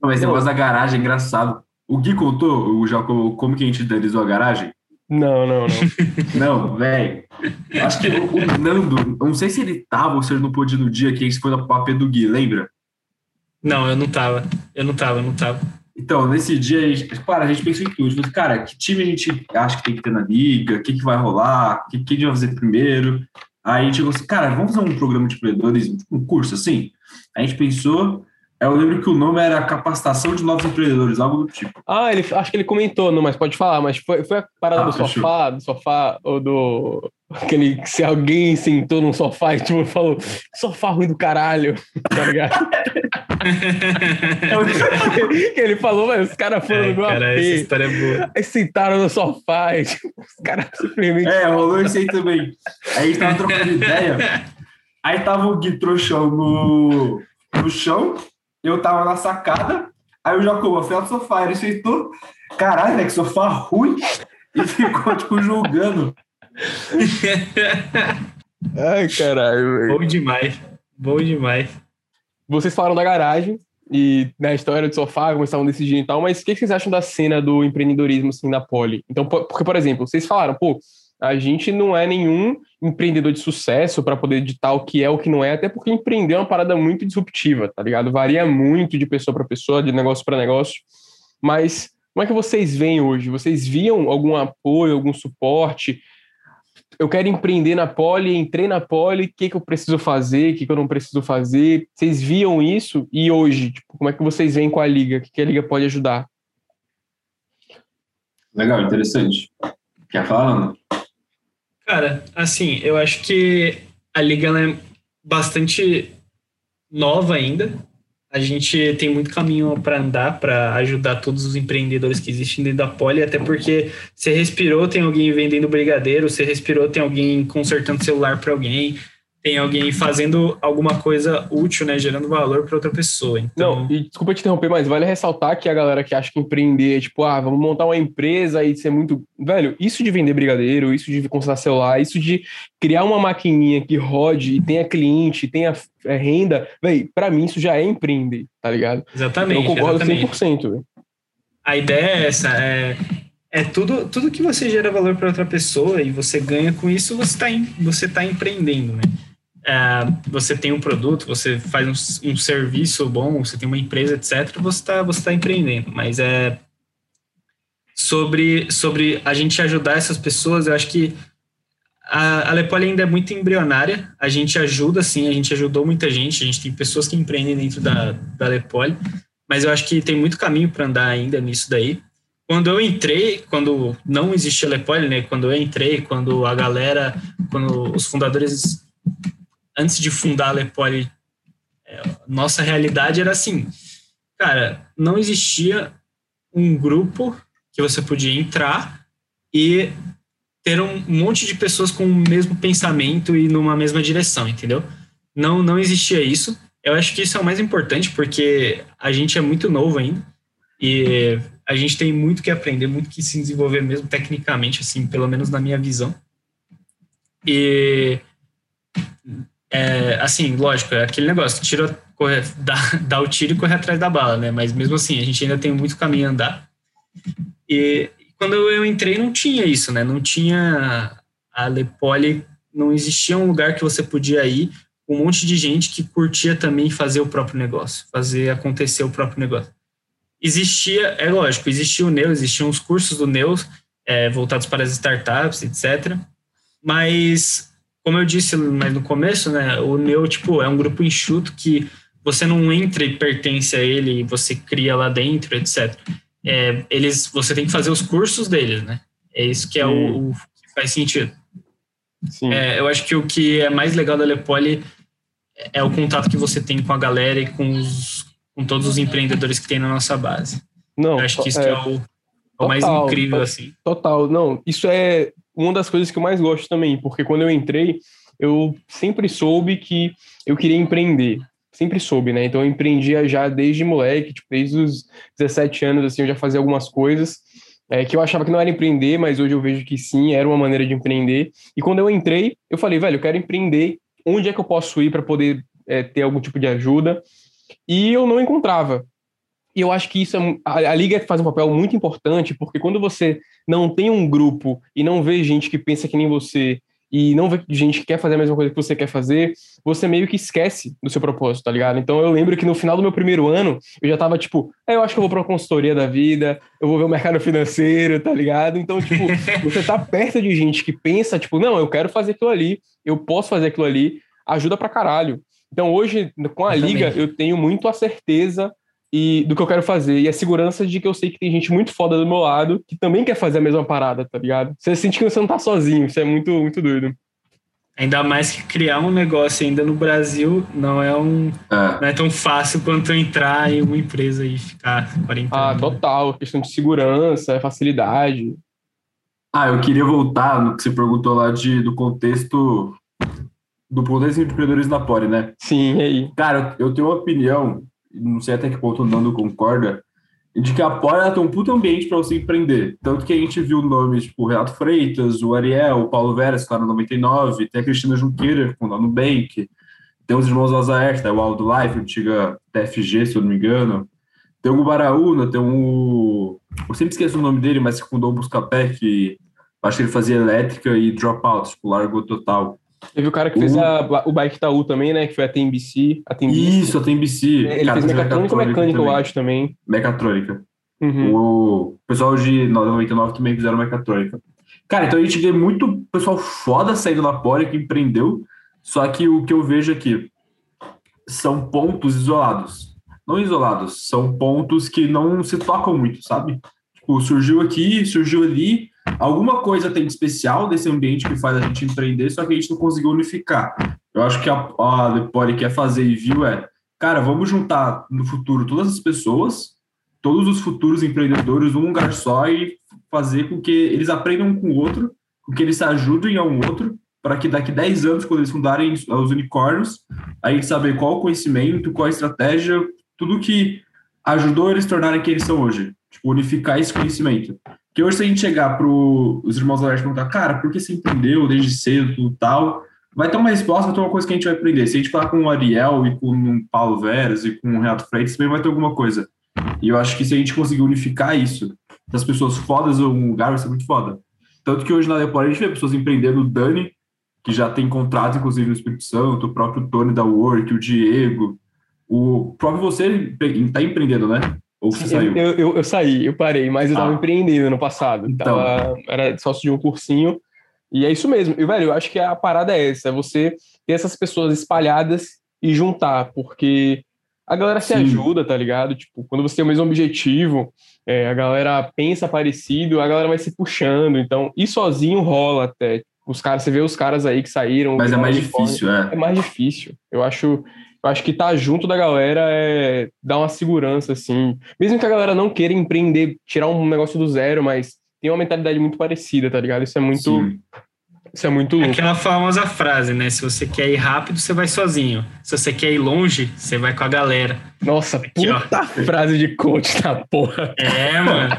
[SPEAKER 3] Mas esse negócio da garagem é engraçado. O Gui contou o, já, como que a gente idealizou a garagem?
[SPEAKER 1] Não, não, não. (laughs)
[SPEAKER 3] não, velho. Acho que o, o, Nando, não sei se ele tava ou se ele não pôde no dia que a gente foi no papel do Gui, lembra?
[SPEAKER 2] Não, eu não tava. Eu não tava, eu não tava.
[SPEAKER 3] Então, nesse dia, a gente, cara, a gente pensou em tudo. Tipo, cara, que time a gente acha que tem que ter na liga? O que, que vai rolar? O que, que a gente vai fazer primeiro? Aí a gente falou assim, cara, vamos fazer um programa de empreendedorismo, um curso assim? A gente pensou, eu lembro que o nome era Capacitação de Novos Empreendedores, algo do tipo.
[SPEAKER 1] Ah, ele, acho que ele comentou, não, mas pode falar, mas foi, foi a parada ah, do fechou. sofá, do sofá, ou do. Aquele se alguém sentou num sofá e tipo, falou, sofá ruim do caralho, (laughs) tá ligado? (laughs) (laughs) ele falou, mas os caras foram é, no
[SPEAKER 2] cara, AP. Essa história é boa.
[SPEAKER 1] Aí sentaram no sofá e tipo, os caras simplesmente.
[SPEAKER 3] É, rolou isso aí também. Aí a gente tava trocando ideia. Aí tava o Gui Trouxão no, no chão eu tava na sacada, aí o Jacobo foi ao sofá, ele sentou, caralho, né, que sofá ruim, e ficou, tipo, julgando.
[SPEAKER 1] Ai, caralho.
[SPEAKER 2] Bom demais, bom demais.
[SPEAKER 1] Vocês falaram da garagem e na né, história do sofá, como estavam decidindo e tal, mas o que vocês acham da cena do empreendedorismo, assim, na Poli? Então, porque, por exemplo, vocês falaram, pô, a gente não é nenhum empreendedor de sucesso para poder editar o que é o que não é, até porque empreender é uma parada muito disruptiva, tá ligado? Varia muito de pessoa para pessoa, de negócio para negócio. Mas como é que vocês veem hoje? Vocês viam algum apoio, algum suporte? Eu quero empreender na Poli, entrei na Poli, o que, que eu preciso fazer, o que, que eu não preciso fazer? Vocês viam isso? E hoje, tipo, como é que vocês veem com a Liga? O que, que a Liga pode ajudar?
[SPEAKER 3] Legal, interessante. Quer falar,
[SPEAKER 2] Cara, assim, eu acho que a liga é bastante nova ainda. A gente tem muito caminho para andar para ajudar todos os empreendedores que existem dentro da Poli, até porque você respirou, tem alguém vendendo brigadeiro, você respirou, tem alguém consertando celular para alguém, tem alguém fazendo alguma coisa útil, né, gerando valor para outra pessoa. Então...
[SPEAKER 1] Não, e desculpa te interromper, mas vale ressaltar que a galera que acha que empreender é tipo, ah, vamos montar uma empresa e ser muito. Velho, isso de vender brigadeiro, isso de consertar celular, isso de criar uma maquininha que rode e tenha cliente, tenha é, renda, velho, para mim isso já é empreender, tá ligado?
[SPEAKER 2] Exatamente.
[SPEAKER 1] Eu concordo
[SPEAKER 2] exatamente.
[SPEAKER 1] 100%, velho.
[SPEAKER 2] A ideia é essa, é, é tudo, tudo que você gera valor para outra pessoa e você ganha com isso, você está você tá empreendendo, né? É, você tem um produto, você faz um, um, serviço bom, você tem uma empresa, etc., você está você tá empreendendo. Mas é. sobre, sobre a gente ajudar essas pessoas. Eu acho que a, a Lepoli ainda é muito embrionária. A gente ajuda, sim, a gente ajudou muita gente. A gente tem pessoas que empreendem dentro da, da Lepoli, mas eu acho que tem muito caminho para andar ainda nisso daí. Quando eu entrei, quando não existia Lepoli, né? Quando eu entrei, quando a galera, quando os fundadores, antes de fundar a Lepoli, é, nossa realidade era assim, cara, não existia um grupo que você podia entrar e ter um monte de pessoas com o mesmo pensamento e numa mesma direção, entendeu? Não, não existia isso. Eu acho que isso é o mais importante porque a gente é muito novo ainda e a gente tem muito que aprender, muito que se desenvolver mesmo tecnicamente, assim, pelo menos na minha visão. E é, assim, lógico, é aquele negócio, tira, corre, (laughs) dá, dá o tiro e corre atrás da bala, né? Mas mesmo assim, a gente ainda tem muito caminho a andar. E quando eu entrei não tinha isso, né? Não tinha a Lepoli, não existia um lugar que você podia ir com um monte de gente que curtia também fazer o próprio negócio, fazer acontecer o próprio negócio. Existia, é lógico, existia o Neo, existiam os cursos do Neo é, voltados para as startups, etc. Mas, como eu disse mais no começo, né, o Neo tipo, é um grupo enxuto que você não entra e pertence a ele, você cria lá dentro, etc é, eles, você tem que fazer os cursos deles, né? É isso que é o, o, que faz sentido. É, eu acho que o que é mais legal da Lepoli é o contato que você tem com a galera e com, os, com todos os empreendedores que tem na nossa base. Não, eu acho que isso é, é o, o, mais incrível, assim.
[SPEAKER 1] Total, não, isso é uma das coisas que eu mais gosto também, porque quando eu entrei, eu sempre soube que eu queria empreender sempre soube, né? Então eu empreendia já desde moleque, tipo, desde os 17 anos, assim, eu já fazia algumas coisas é, que eu achava que não era empreender, mas hoje eu vejo que sim, era uma maneira de empreender. E quando eu entrei, eu falei, velho, eu quero empreender, onde é que eu posso ir para poder é, ter algum tipo de ajuda? E eu não encontrava. E eu acho que isso é, a, a liga faz um papel muito importante, porque quando você não tem um grupo e não vê gente que pensa que nem você e não vê gente que quer fazer a mesma coisa que você quer fazer, você meio que esquece do seu propósito, tá ligado? Então eu lembro que no final do meu primeiro ano, eu já tava tipo, é, eu acho que eu vou pra uma consultoria da vida, eu vou ver o mercado financeiro, tá ligado? Então, tipo, (laughs) você tá perto de gente que pensa, tipo, não, eu quero fazer aquilo ali, eu posso fazer aquilo ali, ajuda pra caralho. Então hoje, com a eu liga, também. eu tenho muito a certeza e do que eu quero fazer. E a segurança de que eu sei que tem gente muito foda do meu lado que também quer fazer a mesma parada, tá ligado? Você sente que você não tá sozinho, isso é muito, muito doido.
[SPEAKER 2] Ainda mais que criar um negócio ainda no Brasil não é um é. não é tão fácil quanto entrar em uma empresa e ficar 40
[SPEAKER 1] Ah, total. Questão de segurança, facilidade.
[SPEAKER 3] Ah, eu queria voltar no que você perguntou lá de, do contexto do contexto de empreendedores na Pore, né?
[SPEAKER 1] Sim, aí.
[SPEAKER 3] Cara, eu tenho uma opinião não sei até que ponto o Nando concorda, de que a Pora tem um puto ambiente para você empreender. Tanto que a gente viu nomes tipo o Renato Freitas, o Ariel, o Paulo Veras, está no 99, tem a Cristina Junqueira, com o Nubank, tem os irmãos Lazaert, tá? o Aldo Life, antiga TFG, se eu não me engano. Tem o Baraúna, tem o. Eu sempre esqueço o nome dele, mas que fundou o Buscapé, que acho que ele fazia elétrica e dropout, tipo, largou total.
[SPEAKER 1] Teve o cara que fez a, o Bike Itaú também, né? Que foi a TMBC.
[SPEAKER 3] A TMBC. Isso, a TMBC.
[SPEAKER 1] Ele cara, fez mecatrônica ou mecânica, eu acho, também.
[SPEAKER 3] Mecatrônica. Uhum. O pessoal de 99 também fizeram mecatrônica. Cara, então a gente vê muito pessoal foda saindo na Poli que empreendeu, só que o que eu vejo aqui são pontos isolados. Não isolados, são pontos que não se tocam muito, sabe? Tipo, surgiu aqui, surgiu ali, alguma coisa tem de especial desse ambiente que faz a gente empreender, só que a gente não conseguiu unificar. Eu acho que a, a Lepori quer fazer e viu é, cara, vamos juntar no futuro todas as pessoas, todos os futuros empreendedores num lugar só e fazer com que eles aprendam um com o outro, com que eles se ajudem a um outro, para que daqui 10 anos, quando eles fundarem os unicórnios, a gente saber qual o conhecimento, qual a estratégia, tudo que ajudou eles tornarem quem eles são hoje. Tipo, unificar esse conhecimento. Que hoje, se a gente chegar para os irmãos Alert e perguntar, cara, por que você empreendeu desde cedo e tal? Vai ter uma resposta, vai ter uma coisa que a gente vai aprender. Se a gente falar com o Ariel e com o Paulo Veras e com o Renato Freitas, também vai ter alguma coisa. E eu acho que se a gente conseguir unificar isso, das pessoas fodas em um lugar, vai ser muito foda. Tanto que hoje na Depor a gente vê pessoas empreendendo, o Dani, que já tem contrato, inclusive, no Espírito Santo, o próprio Tony da Work, o Diego, o próprio você está empreendendo, né? Ou você saiu?
[SPEAKER 1] Eu, eu, eu, saí, eu parei, mas eu tava ah. empreendendo no passado. Então. Tava, era sócio de um cursinho. E é isso mesmo. E, velho, eu acho que a parada é essa: é você ter essas pessoas espalhadas e juntar, porque a galera se Sim. ajuda, tá ligado? Tipo, quando você tem o mesmo objetivo, é, a galera pensa parecido, a galera vai se puxando. Então, ir sozinho rola até. Os caras, você vê os caras aí que saíram.
[SPEAKER 3] Mas é mais difícil, é.
[SPEAKER 1] É mais difícil. Eu acho, eu acho que estar tá junto da galera é dar uma segurança, assim. Mesmo que a galera não queira empreender, tirar um negócio do zero, mas tem uma mentalidade muito parecida, tá ligado? Isso é muito. Sim. Isso é muito louco.
[SPEAKER 2] Aquela famosa frase, né? Se você quer ir rápido, você vai sozinho. Se você quer ir longe, você vai com a galera.
[SPEAKER 1] Nossa, Aqui, puta ó. frase de coach da porra.
[SPEAKER 2] É, mano.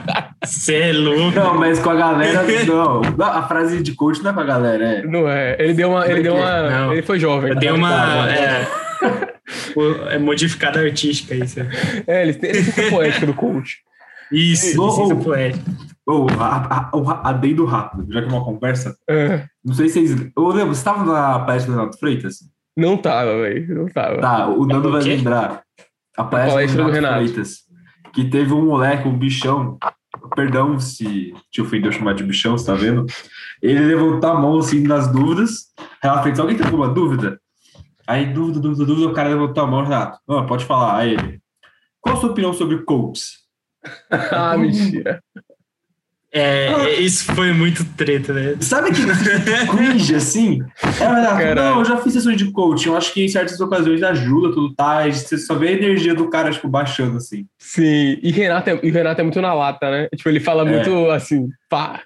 [SPEAKER 2] Você é louco.
[SPEAKER 3] Não, mas com a galera, não. A frase de coach não é com a galera, é.
[SPEAKER 1] Não é. Ele deu uma. Ele deu uma. Não. Ele foi jovem.
[SPEAKER 2] Ele deu uma. É, é modificada artística isso.
[SPEAKER 1] É, ele tem, ele tem poética do coach.
[SPEAKER 2] Isso, licença poética.
[SPEAKER 3] Oh, a, a, a, do rápido, já que é uma conversa. É. Não sei se vocês. Ô, Lembro, você estava na palestra do Renato Freitas?
[SPEAKER 1] Não tava, velho. Não tava.
[SPEAKER 3] Tá, o Nando vai lembrar. A palestra, a palestra do, Renato do, Renato Freitas. Que teve um moleque, um bichão. Perdão se te ofendeu chamar de bichão, você tá vendo? Ele levantou a mão assim nas dúvidas. Renato Freitas, alguém tem alguma dúvida? Aí, dúvida, dúvida, dúvida, o cara levantou a mão, Renato. Não, pode falar. Aí ele. Qual a sua opinião sobre coaches? (laughs)
[SPEAKER 1] ah, mentira.
[SPEAKER 2] É, isso foi muito treta, né?
[SPEAKER 3] Sabe que cringe, assim? É, não, eu já fiz sessões de coaching. Eu acho que em certas ocasiões ajuda, tudo tá. Você só vê a energia do cara, tipo, baixando, assim.
[SPEAKER 1] Sim, e Renato é, e Renato é muito na lata, né? Tipo, ele fala é. muito assim, pá.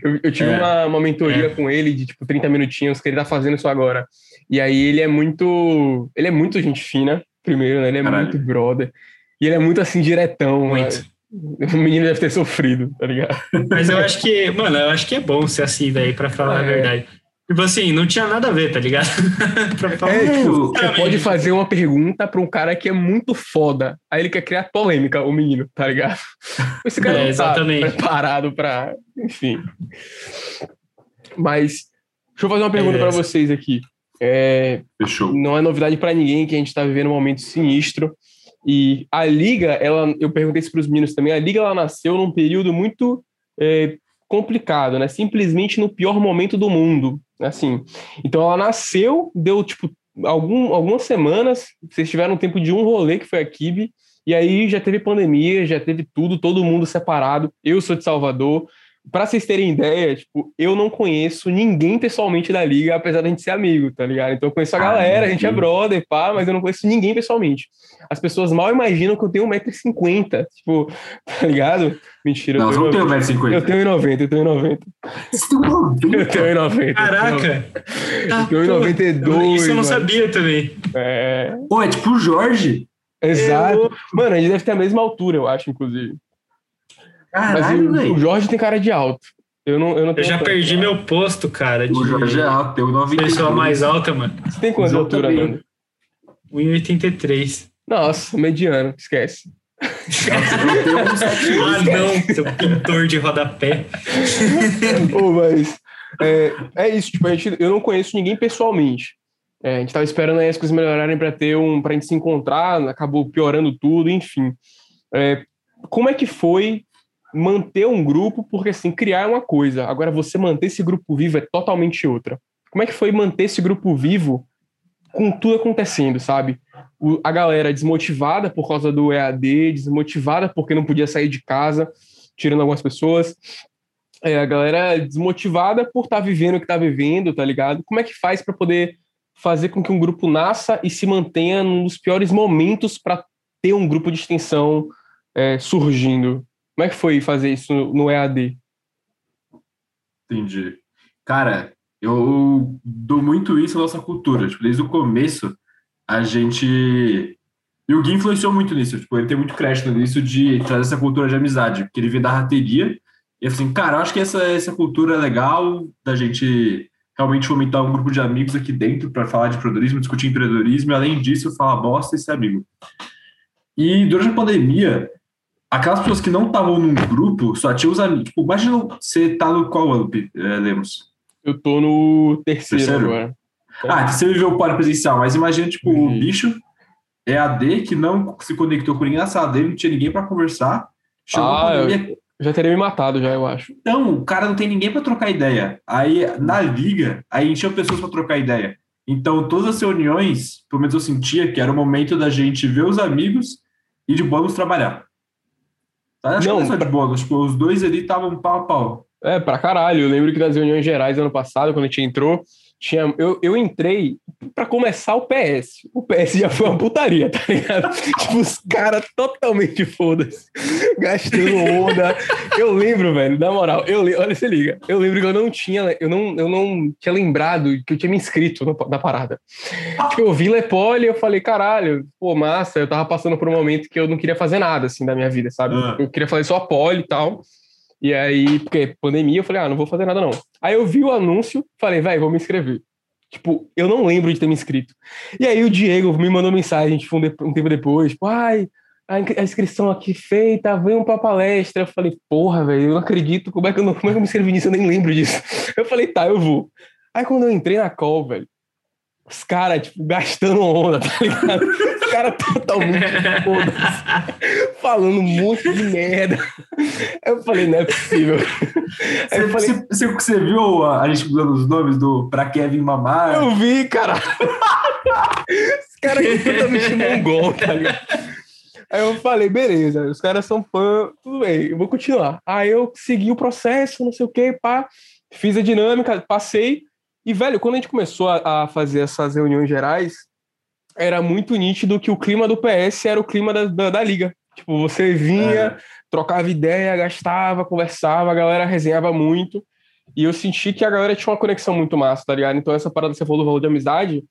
[SPEAKER 1] Eu, eu tive é. uma, uma mentoria é. com ele de, tipo, 30 minutinhos, que ele tá fazendo isso agora. E aí ele é muito. Ele é muito gente fina, primeiro, né? Ele é Caralho. muito brother. E ele é muito assim, diretão. Muito. Né? O menino deve ter sofrido, tá ligado?
[SPEAKER 2] Mas eu acho que, mano, eu acho que é bom ser assim, daí, pra falar é. a verdade. Tipo assim, não tinha nada a ver, tá ligado? (laughs)
[SPEAKER 1] falar, é, tipo, você pode fazer uma pergunta pra um cara que é muito foda. Aí ele quer criar polêmica, o menino, tá ligado? (laughs) Esse cara é, não tá exatamente. tá preparado pra. Enfim. Mas, deixa eu fazer uma pergunta é. pra vocês aqui. É,
[SPEAKER 3] Fechou.
[SPEAKER 1] Não é novidade para ninguém que a gente tá vivendo um momento sinistro e a liga, ela, eu perguntei isso para os meninos também, a liga ela nasceu num período muito é, complicado, né? Simplesmente no pior momento do mundo, assim. Então ela nasceu, deu tipo algum, algumas semanas, vocês tiveram tempo de um rolê que foi a Kibe, e aí já teve pandemia, já teve tudo, todo mundo separado. Eu sou de Salvador, Pra vocês terem ideia, tipo, eu não conheço ninguém pessoalmente da liga, apesar da gente ser amigo, tá ligado? Então eu conheço a ah, galera, a gente é brother, pá, mas eu não conheço ninguém pessoalmente. As pessoas mal imaginam que eu tenho 1,50m, tipo, (laughs) tá ligado? Mentira.
[SPEAKER 3] Não, eu tenho 1,50m.
[SPEAKER 1] Eu tenho 1,90m, eu tenho 1,90m. Eu tenho 1,90m.
[SPEAKER 2] Caraca!
[SPEAKER 1] Eu tenho 1,92m.
[SPEAKER 2] Isso eu não sabia também.
[SPEAKER 1] É.
[SPEAKER 3] Pô, é tipo o Jorge.
[SPEAKER 1] Exato. É, Mano, a gente deve ter a mesma altura, eu acho, inclusive.
[SPEAKER 3] Caralho,
[SPEAKER 1] Mas o, o, Jorge tem cara de alto. Eu não, eu não
[SPEAKER 2] Eu já perdi meu posto, cara.
[SPEAKER 3] De... O Jorge é alto, eu não vi.
[SPEAKER 2] Pessoa mais alta, mano.
[SPEAKER 1] Você tem quanto de altura, mano?
[SPEAKER 2] 1,83.
[SPEAKER 1] Nossa, mediano, esquece. (laughs)
[SPEAKER 2] ah, não, seu pintor de rodapé. (laughs)
[SPEAKER 1] mas é, é isso, tipo, a gente, eu não conheço ninguém pessoalmente. É, a gente tava esperando aí as coisas melhorarem para ter um, pra gente se encontrar, acabou piorando tudo, enfim. É, como é que foi manter um grupo, porque assim, criar é uma coisa, agora você manter esse grupo vivo é totalmente outra. Como é que foi manter esse grupo vivo com tudo acontecendo, sabe? O, a galera desmotivada por causa do EAD, desmotivada porque não podia sair de casa, tirando algumas pessoas. É, a galera desmotivada por estar tá vivendo o que está vivendo, tá ligado? Como é que faz para poder fazer com que um grupo nasça e se mantenha nos piores momentos para ter um grupo de extensão é, surgindo? Como é que foi fazer isso no EAD?
[SPEAKER 3] Entendi. Cara, eu dou muito isso à nossa cultura. Tipo, desde o começo, a gente. E o Gui influenciou muito nisso. Tipo, ele tem muito crédito nisso de trazer essa cultura de amizade, porque ele veio da rateria. E assim, cara, acho que essa, essa cultura é legal da gente realmente fomentar um grupo de amigos aqui dentro para falar de empreendedorismo, discutir empreendedorismo e, além disso, falar bosta e ser amigo. E durante a pandemia, aquelas pessoas que não estavam num grupo só tinham os amigos. Tipo, imagina você tá no qual ano, é, Lemos?
[SPEAKER 1] Eu tô no terceiro, terceiro? agora.
[SPEAKER 3] Ah, você viveu o par presencial, mas imagina, tipo, o bicho EAD que não se conectou com ninguém na sala dele, não tinha ninguém para conversar.
[SPEAKER 1] Chegou ah, pandemia. Já teria me matado, já, eu acho.
[SPEAKER 3] Então, o cara não tem ninguém para trocar ideia. Aí, na liga, aí encheu pessoas para trocar ideia. Então, todas as reuniões, pelo menos eu sentia que era o momento da gente ver os amigos e de bônus trabalhar. Tá? Acho não, que é só de bônus, tipo, os dois ali estavam pau a pau.
[SPEAKER 1] É, pra caralho. Eu lembro que nas reuniões gerais ano passado, quando a gente entrou, tinha, eu, eu entrei para começar o PS. O PS já foi uma putaria, tá ligado? (laughs) tipo, os caras totalmente foda-se, gastando onda. Eu lembro, velho, na moral, eu, olha, se liga. Eu lembro que eu não tinha, eu não, eu não tinha lembrado que eu tinha me inscrito no, na parada. Tipo, eu vi Lepole e eu falei, caralho, pô, massa, eu tava passando por um momento que eu não queria fazer nada, assim, da minha vida, sabe? Ah. Eu queria fazer só a pole e tal. E aí, porque pandemia, eu falei, ah, não vou fazer nada não. Aí eu vi o anúncio, falei, velho, vou me inscrever. Tipo, eu não lembro de ter me inscrito. E aí o Diego me mandou mensagem, tipo, um, um tempo depois, tipo, ai, a inscrição aqui feita, vem pra palestra. Eu falei, porra, velho, eu não acredito, como é, que eu não, como é que eu me inscrevi nisso? Eu nem lembro disso. Eu falei, tá, eu vou. Aí quando eu entrei na call, velho, os caras, tipo, gastando onda, tá ligado? Os caras totalmente foda falando um monte de merda. Eu falei, não é possível.
[SPEAKER 3] Você, falei, você, você, viu a, gente usando os nomes do Pra Kevin Mamar?
[SPEAKER 1] Eu vi, cara. Os caras completamente mongol, tá ligado? Aí eu falei, beleza, os caras são fã, tudo bem, eu vou continuar. Aí eu segui o processo, não sei o que, pá, fiz a dinâmica, passei, e, velho, quando a gente começou a, a fazer essas reuniões gerais, era muito nítido que o clima do PS era o clima da, da, da liga. Tipo, você vinha, é. trocava ideia, gastava, conversava, a galera resenhava muito. E eu senti que a galera tinha uma conexão muito massa, tá ligado? Então, essa parada que você falou do valor de amizade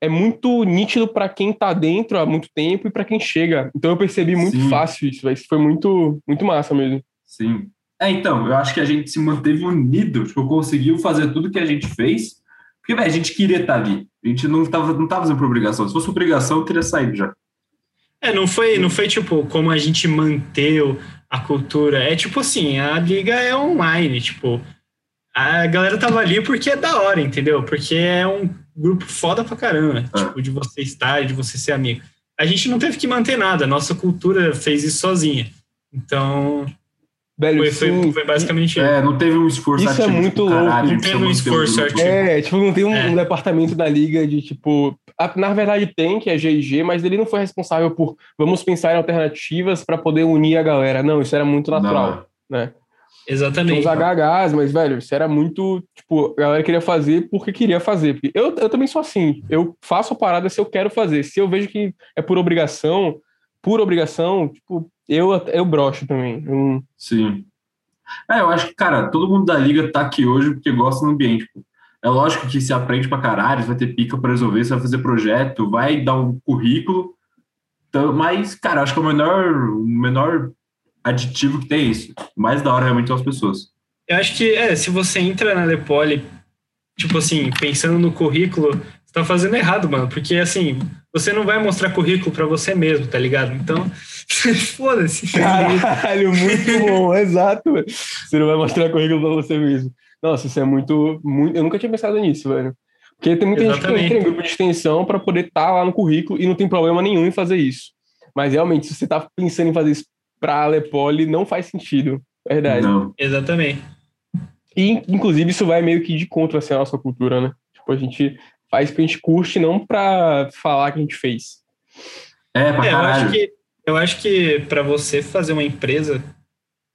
[SPEAKER 1] é muito nítido para quem tá dentro há muito tempo e para quem chega. Então, eu percebi muito Sim. fácil isso, Isso foi muito, muito massa mesmo.
[SPEAKER 3] Sim. É, então, eu acho que a gente se manteve unido, tipo, conseguiu fazer tudo que a gente fez, porque, velho, a gente queria estar ali. A gente não estava não tava fazendo por obrigação. Se fosse obrigação, eu teria saído já.
[SPEAKER 2] É, não foi, não foi tipo como a gente manteve a cultura. É tipo assim, a liga é online, tipo, a galera tava ali porque é da hora, entendeu? Porque é um grupo foda pra caramba, é. tipo, de você estar, de você ser amigo. A gente não teve que manter nada, a nossa cultura fez isso sozinha. Então,
[SPEAKER 1] Velho,
[SPEAKER 2] foi, foi, foi, basicamente.
[SPEAKER 3] É, não teve um esforço
[SPEAKER 1] Isso é muito louco.
[SPEAKER 2] Não teve um esforço artístico.
[SPEAKER 1] É, tipo, não tem um, é. um, departamento da liga de tipo. Na verdade, tem, que é GIG, mas ele não foi responsável por vamos pensar em alternativas para poder unir a galera. Não, isso era muito natural, não. né?
[SPEAKER 2] Exatamente.
[SPEAKER 1] Tinha os HHs, mas, velho, isso era muito. Tipo, a galera queria fazer porque queria fazer. Porque eu, eu também sou assim. Eu faço a parada se eu quero fazer. Se eu vejo que é por obrigação, por obrigação, tipo, eu, eu brocho também. Eu...
[SPEAKER 3] Sim. É, eu acho que, cara, todo mundo da liga tá aqui hoje porque gosta do ambiente. Pô. É lógico que se aprende pra caralho, você vai ter pica para resolver, você vai fazer projeto, vai dar um currículo. Então, mas, cara, acho que é o menor, o menor aditivo que tem é isso. O mais da hora realmente são as pessoas.
[SPEAKER 2] Eu acho que, é, se você entra na Lepole, tipo assim, pensando no currículo, você tá fazendo errado, mano. Porque, assim, você não vai mostrar currículo para você mesmo, tá ligado? Então, (laughs) foda-se.
[SPEAKER 1] Caralho, muito bom, (laughs) exato. Você não vai mostrar currículo para você mesmo. Nossa, isso é muito, muito. Eu nunca tinha pensado nisso, velho. Porque tem muita Exatamente. gente que entra em grupo de extensão para poder estar tá lá no currículo e não tem problema nenhum em fazer isso. Mas realmente, se você tá pensando em fazer isso para a Lepoli, não faz sentido. Verdade. Não.
[SPEAKER 2] Exatamente.
[SPEAKER 1] E, inclusive, isso vai meio que de contra assim, a nossa cultura, né? Tipo, a gente faz porque a gente curte, não para falar que a gente fez.
[SPEAKER 3] É, pra é,
[SPEAKER 2] eu acho que eu acho que para você fazer uma empresa,